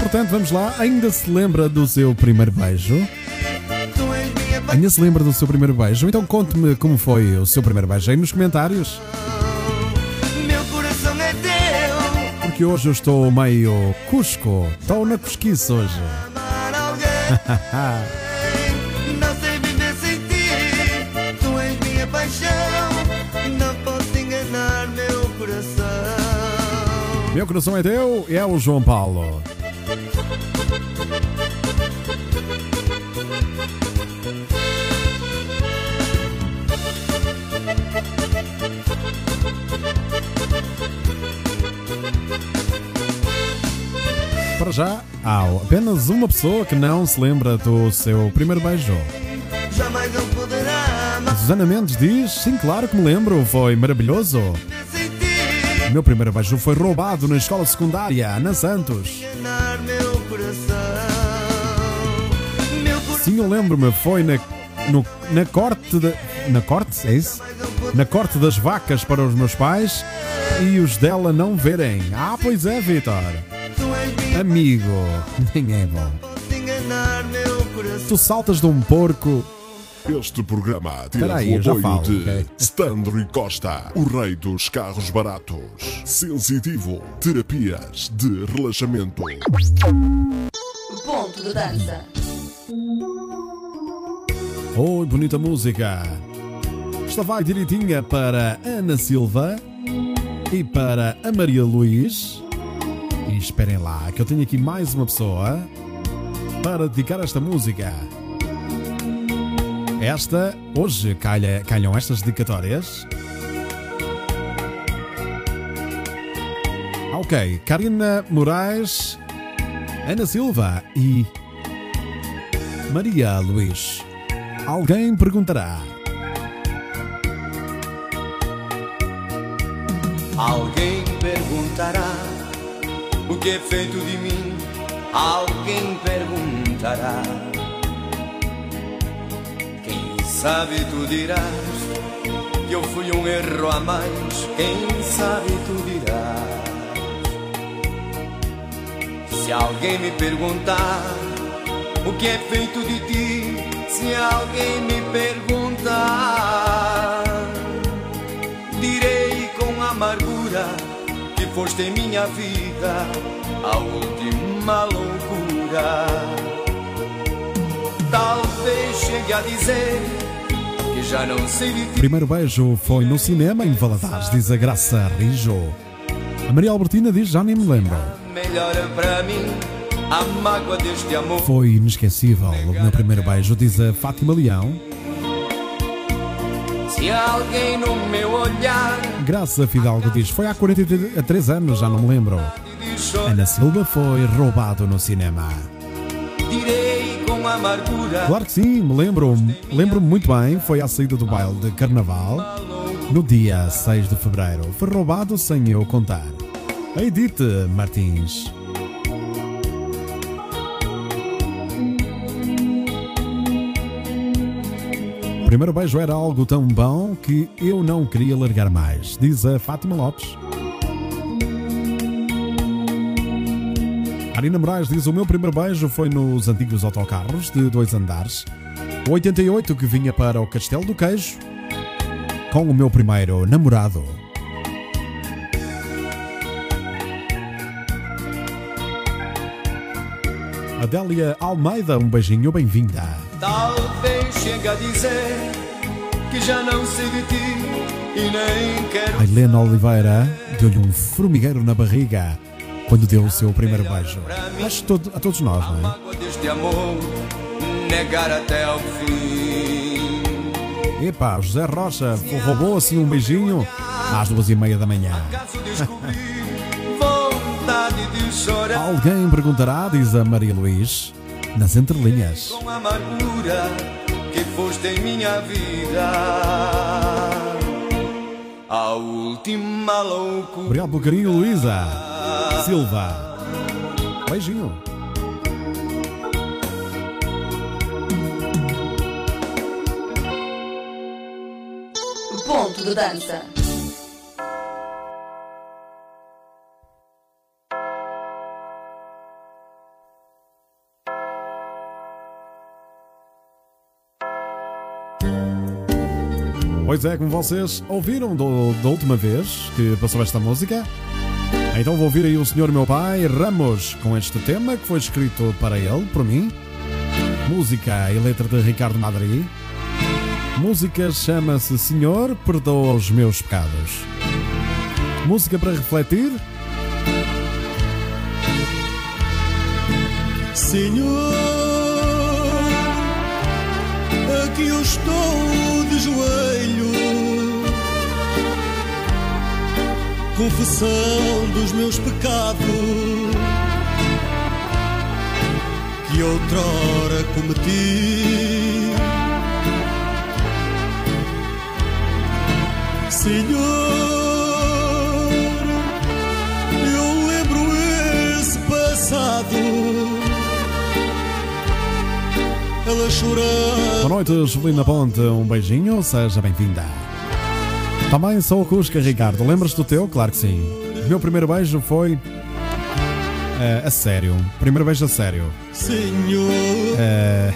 Portanto, vamos lá. Ainda se lembra do seu primeiro beijo? Ainda se lembra do seu primeiro beijo? Então conte-me como foi o seu primeiro beijo aí nos comentários. Porque hoje eu estou meio cusco. Estou na cosquice hoje. Meu coração é teu e é o João Paulo. Para já, há apenas uma pessoa que não se lembra do seu primeiro beijo. Jamais poderá Susana Mendes diz: Sim, claro que me lembro, foi maravilhoso. Meu primeiro beijo foi roubado na escola secundária, na Santos. Sim, eu lembro-me, foi na, no- na corte da. Na corte? É isso? Na corte das vacas para os meus pais e os dela não verem. Ah, pois é, Vitor. Amigo, nem é bom. Tu saltas de um porco. Este programa teve o apoio falo, de ok? Standro Costa, o rei dos carros baratos. Sensitivo, terapias de relaxamento. Ponto de dança. Oi, bonita música. Esta vai direitinha para Ana Silva e para a Maria Luís. E esperem lá, que eu tenho aqui mais uma pessoa para dedicar esta música. Esta, hoje calha, calham estas dedicatórias. Ok, Karina Moraes, Ana Silva e Maria Luís. Alguém perguntará. Alguém perguntará o que é feito de mim. Alguém perguntará. Sabe tu dirás que eu fui um erro a mais. Quem sabe tu dirás. Se alguém me perguntar o que é feito de ti se alguém me perguntar. Direi com amargura que foste em minha vida a última loucura. Talvez chegue a dizer já não sei de ti. Primeiro beijo foi no cinema em Valadares, diz a Graça Rijo. A Maria Albertina diz: Já nem me lembro. Para mim a mágoa deste amor. Foi inesquecível o meu primeiro beijo, diz a Fátima Leão. Se alguém no meu olhar Graça Fidalgo diz: Foi há 43 anos, já não me lembro. Ana Silva foi roubado no cinema. Claro que sim, me lembro, lembro-me muito bem. Foi à saída do baile de carnaval, no dia 6 de fevereiro. Foi roubado sem eu contar. Edith Martins. O primeiro beijo era algo tão bom que eu não queria largar mais, diz a Fátima Lopes. Arina Moraes diz: O meu primeiro beijo foi nos antigos autocarros de dois andares. O 88 que vinha para o Castelo do Queijo com o meu primeiro namorado. Adélia Almeida, um beijinho, bem-vinda. Talvez chegue a dizer que já não sei de ti e nem quero. A Helena Oliveira deu-lhe um formigueiro na barriga quando deu o seu primeiro beijo. Acho todo- a todos nós, não é? mágoa deste amor negar até ao fim. Epá, José Rocha roubou assim um beijinho às duas e meia da manhã. Alguém perguntará, diz a Maria Luís, nas entrelinhas. com amargura que foste em minha vida. A última loucura. Obrigado pelo carinho, Luísa Silva. Beijinho. Ponto de dança. Pois é, como vocês ouviram do- da última vez que passou esta música, então vou ouvir aí o senhor meu pai Ramos com este tema que foi escrito para ele, por mim. Música e letra de Ricardo Madri. Música chama-se Senhor, perdoa os meus pecados. Música para refletir. Senhor, aqui eu estou de joelho, confissão dos meus pecados que outrora cometi. Senhor, eu lembro esse passado. Ela chorando. Boa noite, Juvelina Ponte. Um beijinho, seja bem-vinda. Também sou o Cusca, Ricardo. Lembras do teu? Claro que sim. O meu primeiro beijo foi. eh, a sério. Primeiro beijo a sério. Senhor, Eh,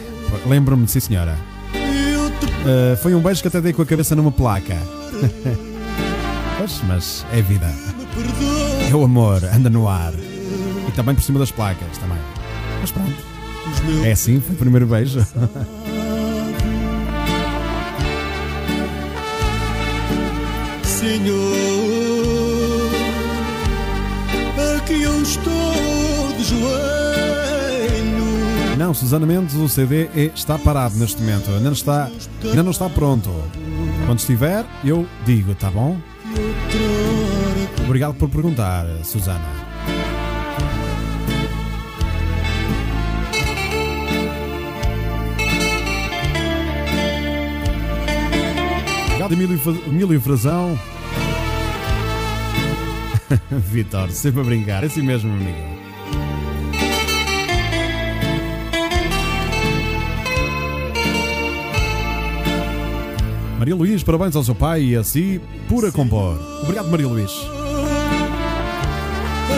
Lembro-me, sim senhora. Eh, foi um beijo que até dei com a cabeça numa placa. pois, mas é vida. É o amor, anda no ar. E também por cima das placas, também. Mas pronto. É assim, foi o primeiro beijo. Senhor, aqui eu estou de joelho. Não, Susana Mendes, o CD está parado neste momento. Ainda não está, ainda não está pronto. Quando estiver, eu digo, tá bom? Obrigado por perguntar, Susana. Obrigado, Emílio, Emílio Frazão. Vitor, sempre a brincar. É assim mesmo, amigo. Maria Luís, parabéns ao seu pai e a si por a compor. Obrigado, Maria Luís.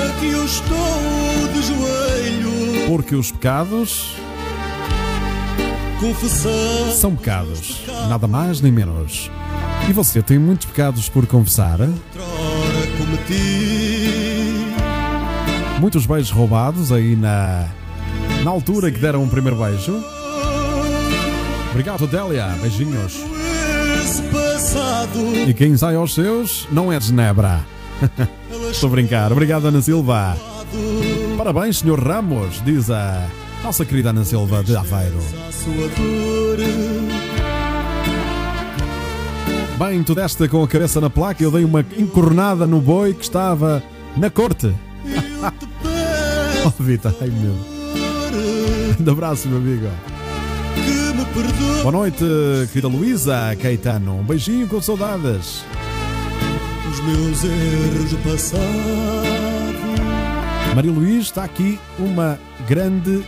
Aqui eu estou de joelho. Porque os pecados confessar. São pecados, nada mais nem menos. E você tem muitos pecados por confessar? Ora cometi. Muitos beijos roubados aí na, na altura que deram um primeiro beijo? Obrigado, Délia. Beijinhos. E quem sai aos seus não é de Genebra. Estou a brincar. Obrigado, Ana Silva. Parabéns, Sr. Ramos, diz a nossa querida Ana Silva de Aveiro. Bem, tu deste com a cabeça na placa, eu dei uma encornada no boi que estava na corte. oh, Vitor, ai meu. Um abraço, meu amigo. Boa noite, querida Luísa Caetano. Um beijinho com saudades. Os meus erros do passado. Maria Luís está aqui uma grande,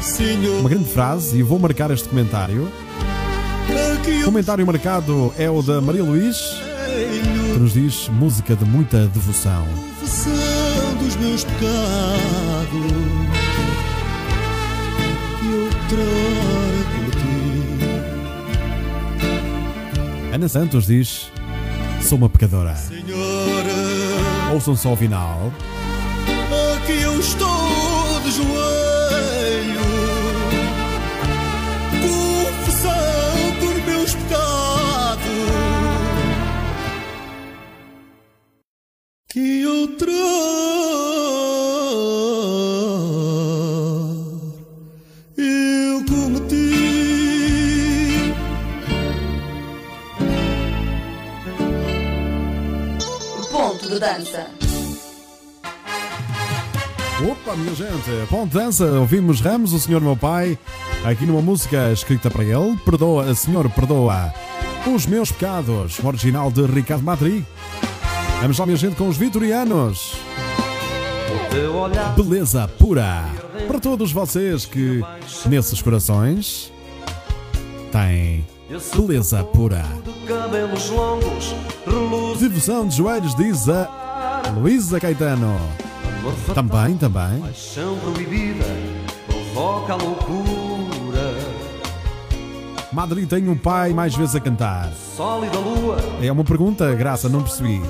Senhor. uma grande frase e vou marcar este comentário. Comentário marcado é o da Maria Luís, que nos diz música de muita devoção. confessando os meus pecados. Que outrora cometi. Ana Santos diz: Sou uma pecadora. Senhora, Ouçam só o final. aqui eu estou de joelho. Que outrora eu cometi. Ponto de dança. Opa, minha gente, ponto de dança, ouvimos Ramos, o Senhor meu Pai, aqui numa música escrita para ele, perdoa, Senhor, perdoa os meus pecados, original de Ricardo Madri. Vamos lá, minha gente, com os vitorianos. Beleza pura. Para todos vocês que, nesses corações, têm beleza pura. Devoção de joelhos, diz a Luísa Caetano. Também, também. paixão proibida, provoca a loucura. Madri tem um pai mais vezes a cantar. É uma pergunta, Graça, não percebi.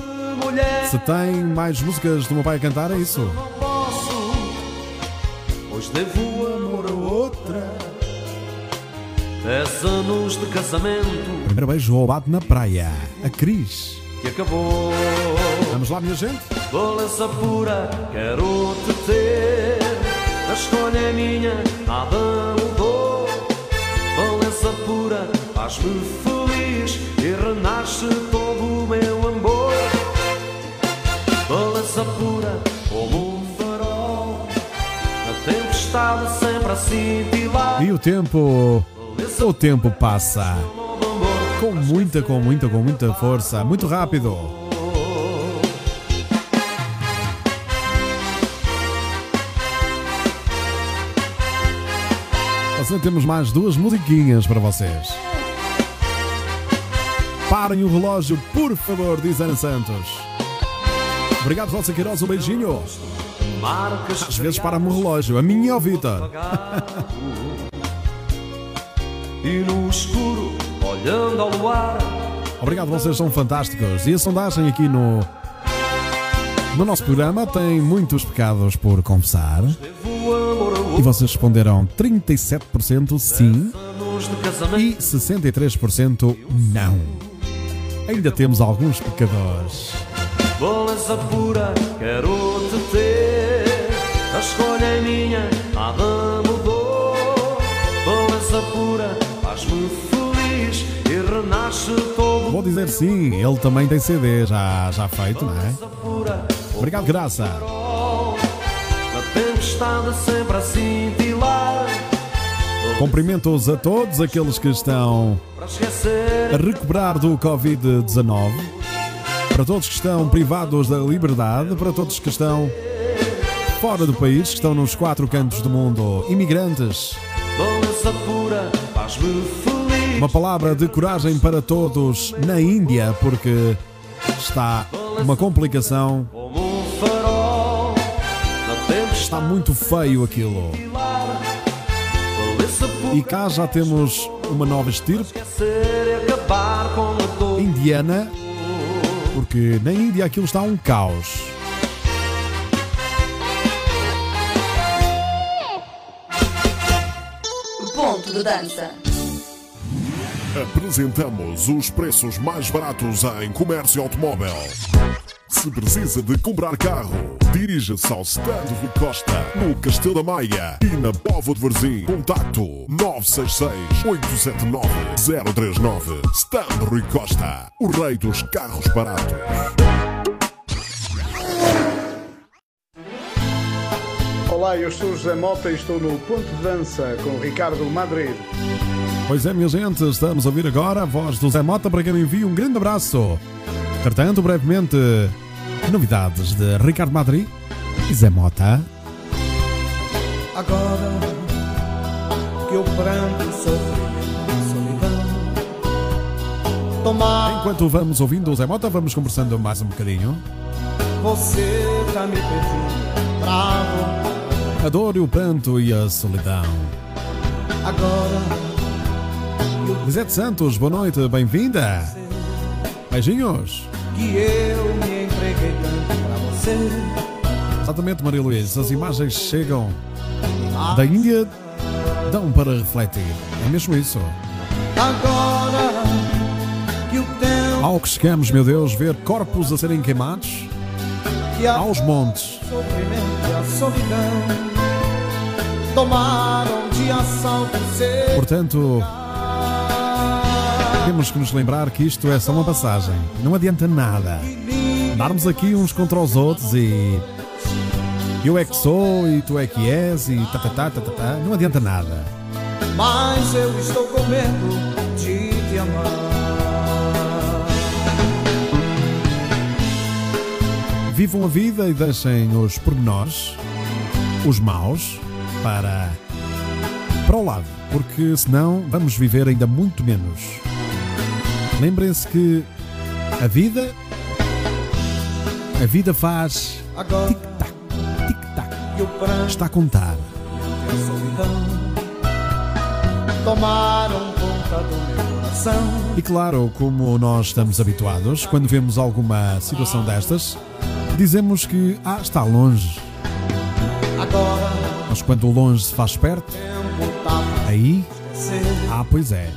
Mulher, Se tem mais músicas do meu pai a cantar, é isso? não posso, pois devo amor a outra. Dez anos de casamento Primeiro beijo roubado na praia. A Cris. que acabou. Vamos lá, minha gente. Beleza pura, quero te ter. A escolha é minha, nada mudou. Beleza pura, faz-me feliz E o tempo. O tempo passa. Com muita, com muita, com muita força. Muito rápido. Assim temos mais duas musiquinhas para vocês. Parem o relógio, por favor, diz Ana Santos. Obrigado, Rosa Queiroz, um beijinho. Às vezes para-me o relógio, a minha é o Vitor. E no escuro, olhando ao luar, Obrigado, vocês são fantásticos. E a sondagem aqui no, no nosso programa tem muitos pecados por confessar. E vocês responderam 37% sim e 63% não. Ainda temos alguns pecadores. Beleza pura, quero te ter. A escolha é minha, nada mudou. Beleza pura, faz-me feliz e renasce todo Vou dizer sim, ele também tem CD já, já feito, não é? pura. Obrigado, Graça. Na tempestade sempre a cintilar. Cumprimentos a todos aqueles que estão a recuperar do Covid-19, para todos que estão privados da liberdade, para todos que estão fora do país, que estão nos quatro cantos do mundo, imigrantes. Uma palavra de coragem para todos na Índia, porque está uma complicação, está muito feio aquilo. E cá já temos uma nova estirpe indiana, porque na Índia aquilo está um caos. De dança. Apresentamos os preços mais baratos em comércio automóvel. Se precisa de comprar carro, dirija-se ao Stand Rui Costa, no Castelo da Maia e na Povo de Varzim. Contacto 966-879-039. Stand Rui Costa, o rei dos carros baratos. Olá, eu sou José Mota e estou no Ponto de Dança com o Ricardo Madrid. Pois é, minha gente, estamos a ouvir agora a voz do Zé Mota para quem me envia um grande abraço. Portanto, brevemente, novidades de Ricardo Madri e Zé Mota. Agora que eu pranto sofrimento solidão Tomar Enquanto vamos ouvindo o Zé Mota, vamos conversando mais um bocadinho. Você tá me pedindo pra voltar Adoro o pranto e a solidão. Agora Lisete Santos, boa noite, bem-vinda. Beijinhos. que eu me entreguei tanto pra você Exatamente, Maria Luísa, as imagens chegam da Índia, dão para refletir. É mesmo isso. Agora que o tempo Ao que chegamos, meu Deus, ver corpos a serem queimados que a aos montes. sofrimento e a solidão Tomaram de assalto seu Portanto, temos que nos lembrar que isto é só uma passagem. Não adianta nada. Darmos aqui uns contra os outros e. Eu é que sou e tu é que és e tá, tá, tá, tá, tá, tá. Não adianta nada. Mas eu estou com medo de te amar Vivam a vida e deixem os pormenores, os maus, para, para o lado, porque senão vamos viver ainda muito menos. Lembrem-se que a vida, a vida faz o pranto está a contar. e a solidão Tomaram conta do meu coração E claro, como nós estamos habituados, quando vemos alguma situação destas, dizemos que ah, está longe. Agora Mas quando longe se faz perto, aí, ah, pois é.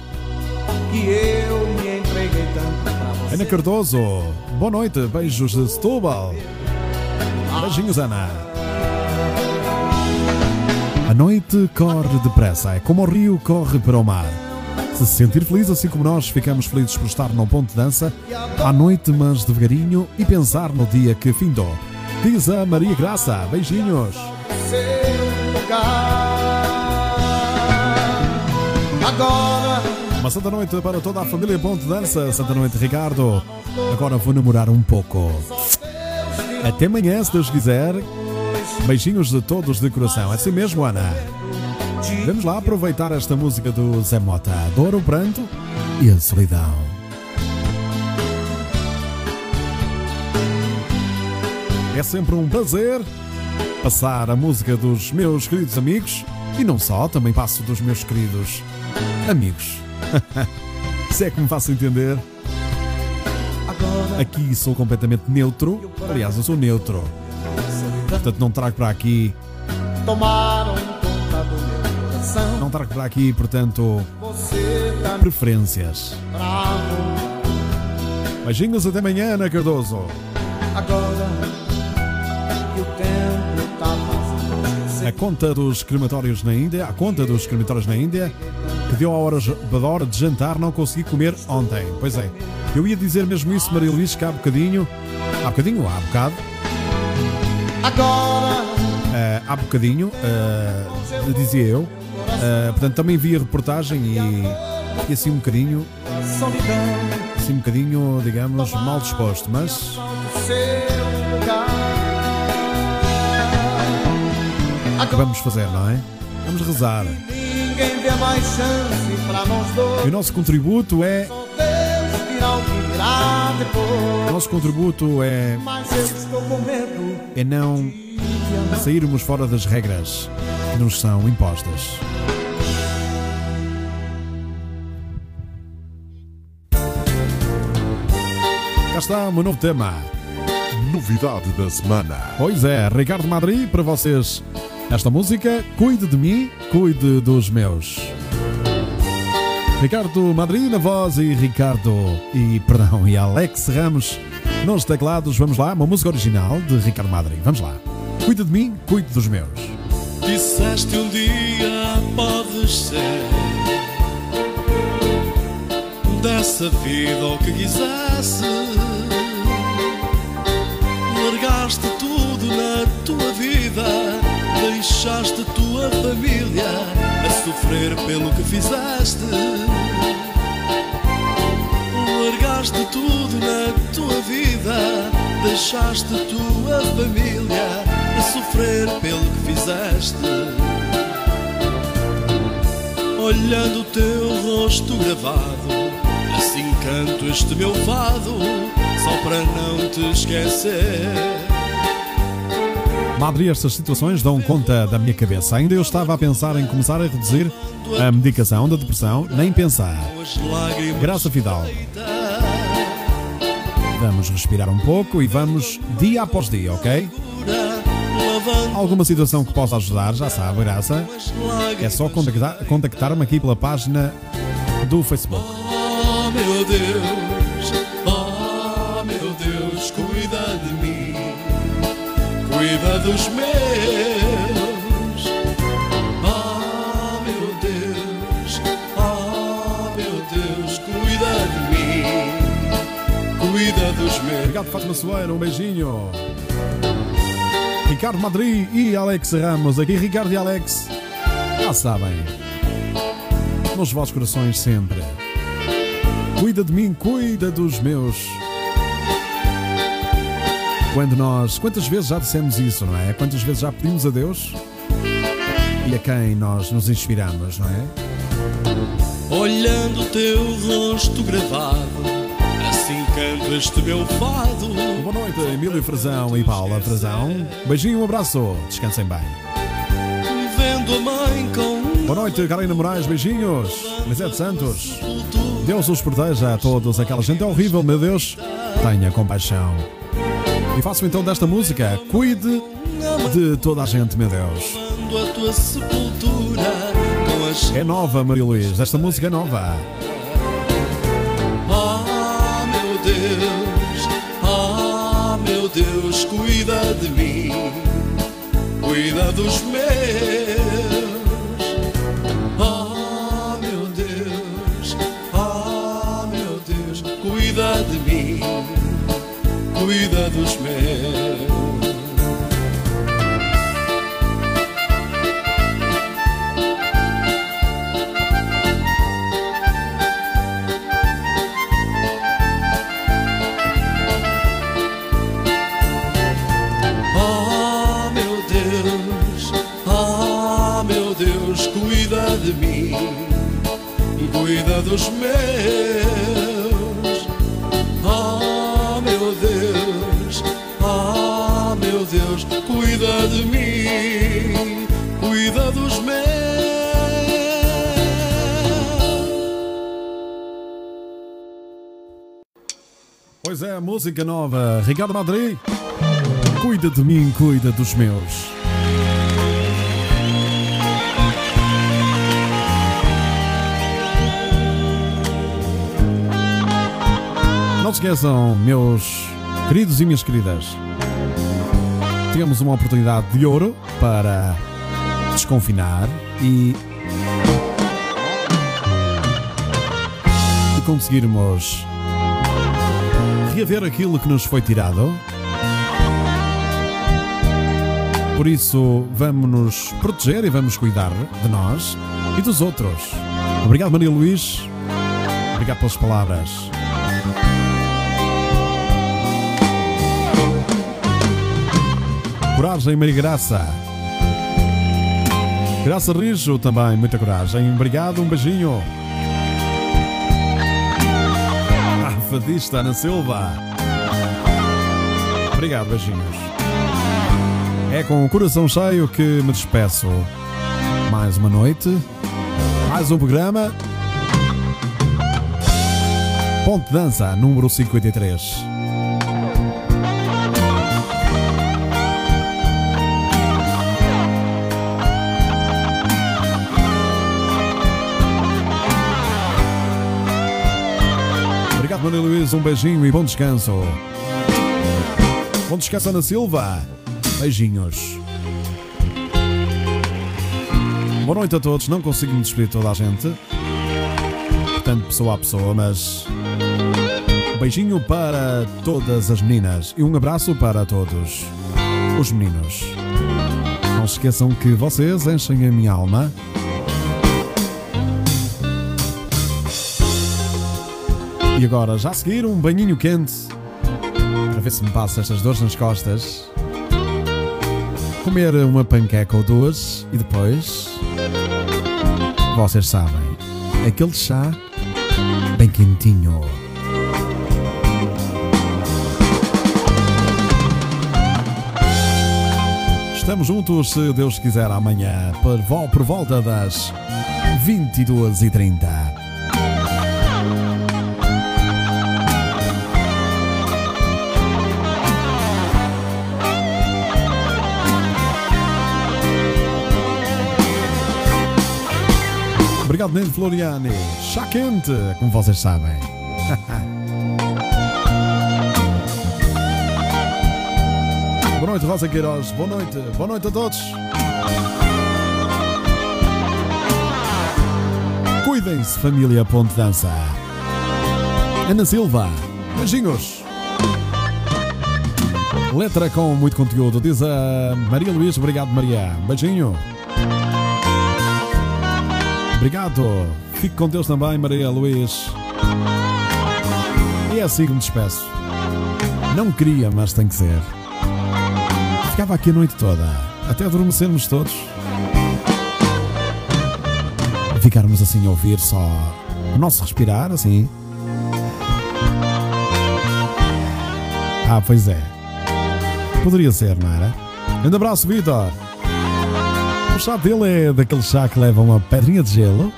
Ana Cardoso, boa noite, beijos de Setúbal. Beijinhos, Ana. A noite corre depressa, é como o rio corre para o mar. Se se sentir feliz, assim como nós ficamos felizes por estar num ponto de dança, à noite, mas devagarinho, e pensar no dia que findou. Diz a Maria Graça, beijinhos. Lugar Agora Uma santa noite para toda a família Ponto de Dança. Santa noite, Ricardo. Agora vou namorar um pouco. Até amanhã, se Deus quiser. Beijinhos de todos de coração. É assim mesmo, Ana. Vamos lá aproveitar esta música do Zé Mota. Adoro o pranto e a solidão. É sempre um prazer passar a música dos meus queridos amigos e não só, também passo dos meus queridos amigos. Se é que me faço entender. Aqui sou completamente neutro. Aliás, eu sou neutro. Portanto, não trago para aqui. Não trago para aqui, portanto, tá preferências. Beijinhos até amanhã, Ana Cardoso. Agora A conta dos crematórios na Índia, a conta dos crematórios na Índia, que deu a hora, a hora de jantar, não consegui comer ontem. Pois é, eu ia dizer mesmo isso, Maria Luís, que há bocadinho, há bocadinho, há bocado, Agora. Eh, há bocadinho, eh, dizia eu, eh, portanto também vi a reportagem e, e assim um bocadinho, assim um bocadinho, digamos, mal disposto, mas que vamos fazer, não é? Vamos rezar. E o nosso contributo é. O nosso contributo é. É não sairmos fora das regras que nos são impostas. Cá está um novo tema. Novidade da semana. Pois é, Ricardo Madri, para vocês esta música, cuide de mim, cuide dos meus. Ricardo Madri na voz e Ricardo e perdão e Alex Ramos nos teclados. Vamos lá, uma música original de Ricardo Madri. Vamos lá. Cuide de mim, cuide dos meus. Disseste um dia podes ser dessa vida o que quisesse. Largaste tudo na tua vida, deixaste tua família a sofrer pelo que fizeste. Largaste tudo na tua vida, deixaste tua família a sofrer pelo que fizeste. Olhando o teu rosto gravado, assim canto este meu fado, só para não te esquecer. Madri, estas situações dão conta da minha cabeça. Ainda eu estava a pensar em começar a reduzir a medicação da depressão, nem pensar. Graça Fidal. Vamos respirar um pouco e vamos dia após dia, ok? Alguma situação que possa ajudar, já sabe, Graça. É só contactar- contactar-me aqui pela página do Facebook. Oh meu Deus, cuida dos meus. Oh meu Deus, oh meu Deus, cuida de mim, cuida dos meus. Obrigado, Fátima Soeira, um beijinho. Ricardo Madri e Alex Ramos, aqui Ricardo e Alex. Já sabem. Nos vossos corações sempre. Cuida de mim, cuida dos meus. Quando nós. Quantas vezes já dissemos isso, não é? Quantas vezes já pedimos a Deus e a quem nós nos inspiramos, não é? Olhando o teu rosto gravado, assim canto este meu fado. Boa noite, Emílio Frazão e Paula Frazão. Beijinho, um abraço. Descansem bem. Vendo a mãe com Boa noite, Carolina Moraes, beijinhos. Lisete Santos. Deus os proteja a todos. Aquela gente é horrível, meu Deus. Tenha compaixão. E faço então desta música. Cuide de toda a gente, meu Deus. É nova, Maria Luís. Esta música é nova. Oh meu Deus, oh meu Deus, cuida de mim, cuida dos meus. Cuida dos meus. Oh oh meu Deus, cuida de mim, cuida dos meus. Pois é, música nova. Ricardo Madri. Cuida de mim, cuida dos meus. Não se esqueçam, meus queridos e minhas queridas. Temos uma oportunidade de ouro para desconfinar e, e conseguirmos reaver aquilo que nos foi tirado. Por isso, vamos nos proteger e vamos cuidar de nós e dos outros. Obrigado, Maria Luís. Obrigado pelas palavras. Coragem, Maria Graça. Graça Rijo também, muita coragem. Obrigado, um beijinho. Fadista Ana Silva. Obrigado, beijinhos. É com o coração cheio que me despeço. Mais uma noite, mais um programa. Ponte Dança, número 53. Obrigado, Maria Luís. Um beijinho e bom descanso. Bom descanso, Ana Silva. Beijinhos. Boa noite a todos. Não consigo me despedir de toda a gente. Portanto, pessoa a pessoa, mas. Um beijinho para todas as meninas e um abraço para todos os meninos. Não se esqueçam que vocês enchem a minha alma. E agora, já a seguir, um banhinho quente para ver se me passa estas dores nas costas. Comer uma panqueca ou duas e depois. Vocês sabem, aquele chá bem quentinho. Estamos juntos, se Deus quiser, amanhã, por volta das 22h30. Obrigado, Nene Floriani. Chá quente, como vocês sabem. Boa noite, Rosa Queiroz. Boa noite. Boa noite a todos. Cuidem-se, família Ponte Dança. Ana Silva. Beijinhos. Letra com muito conteúdo. Diz a Maria Luís. Obrigado, Maria. Beijinho. Obrigado. Fique com Deus também, Maria Luís. E é assim que me despeço. Não queria, mas tem que ser. Ficava aqui a noite toda, até adormecermos todos. Ficarmos assim a ouvir só o nosso respirar, assim. Ah, pois é. Poderia ser, não era? Grande abraço, Vitor. O chá dele é daquele chá que leva uma pedrinha de gelo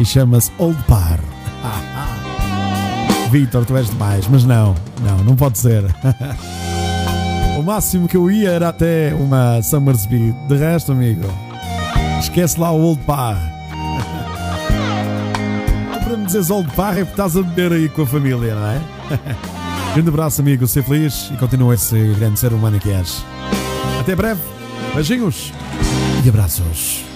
e chama-se Old Par. Vitor, tu és demais, mas não, não, não pode ser. o máximo que eu ia era até uma Summersby. De resto, amigo, esquece lá o Old Par. Para me dizeres Old Par é porque estás a beber aí com a família, não é? Grande abraço, amigo, ser feliz e continua esse grande ser humano que és. Até breve, beijinhos abraços.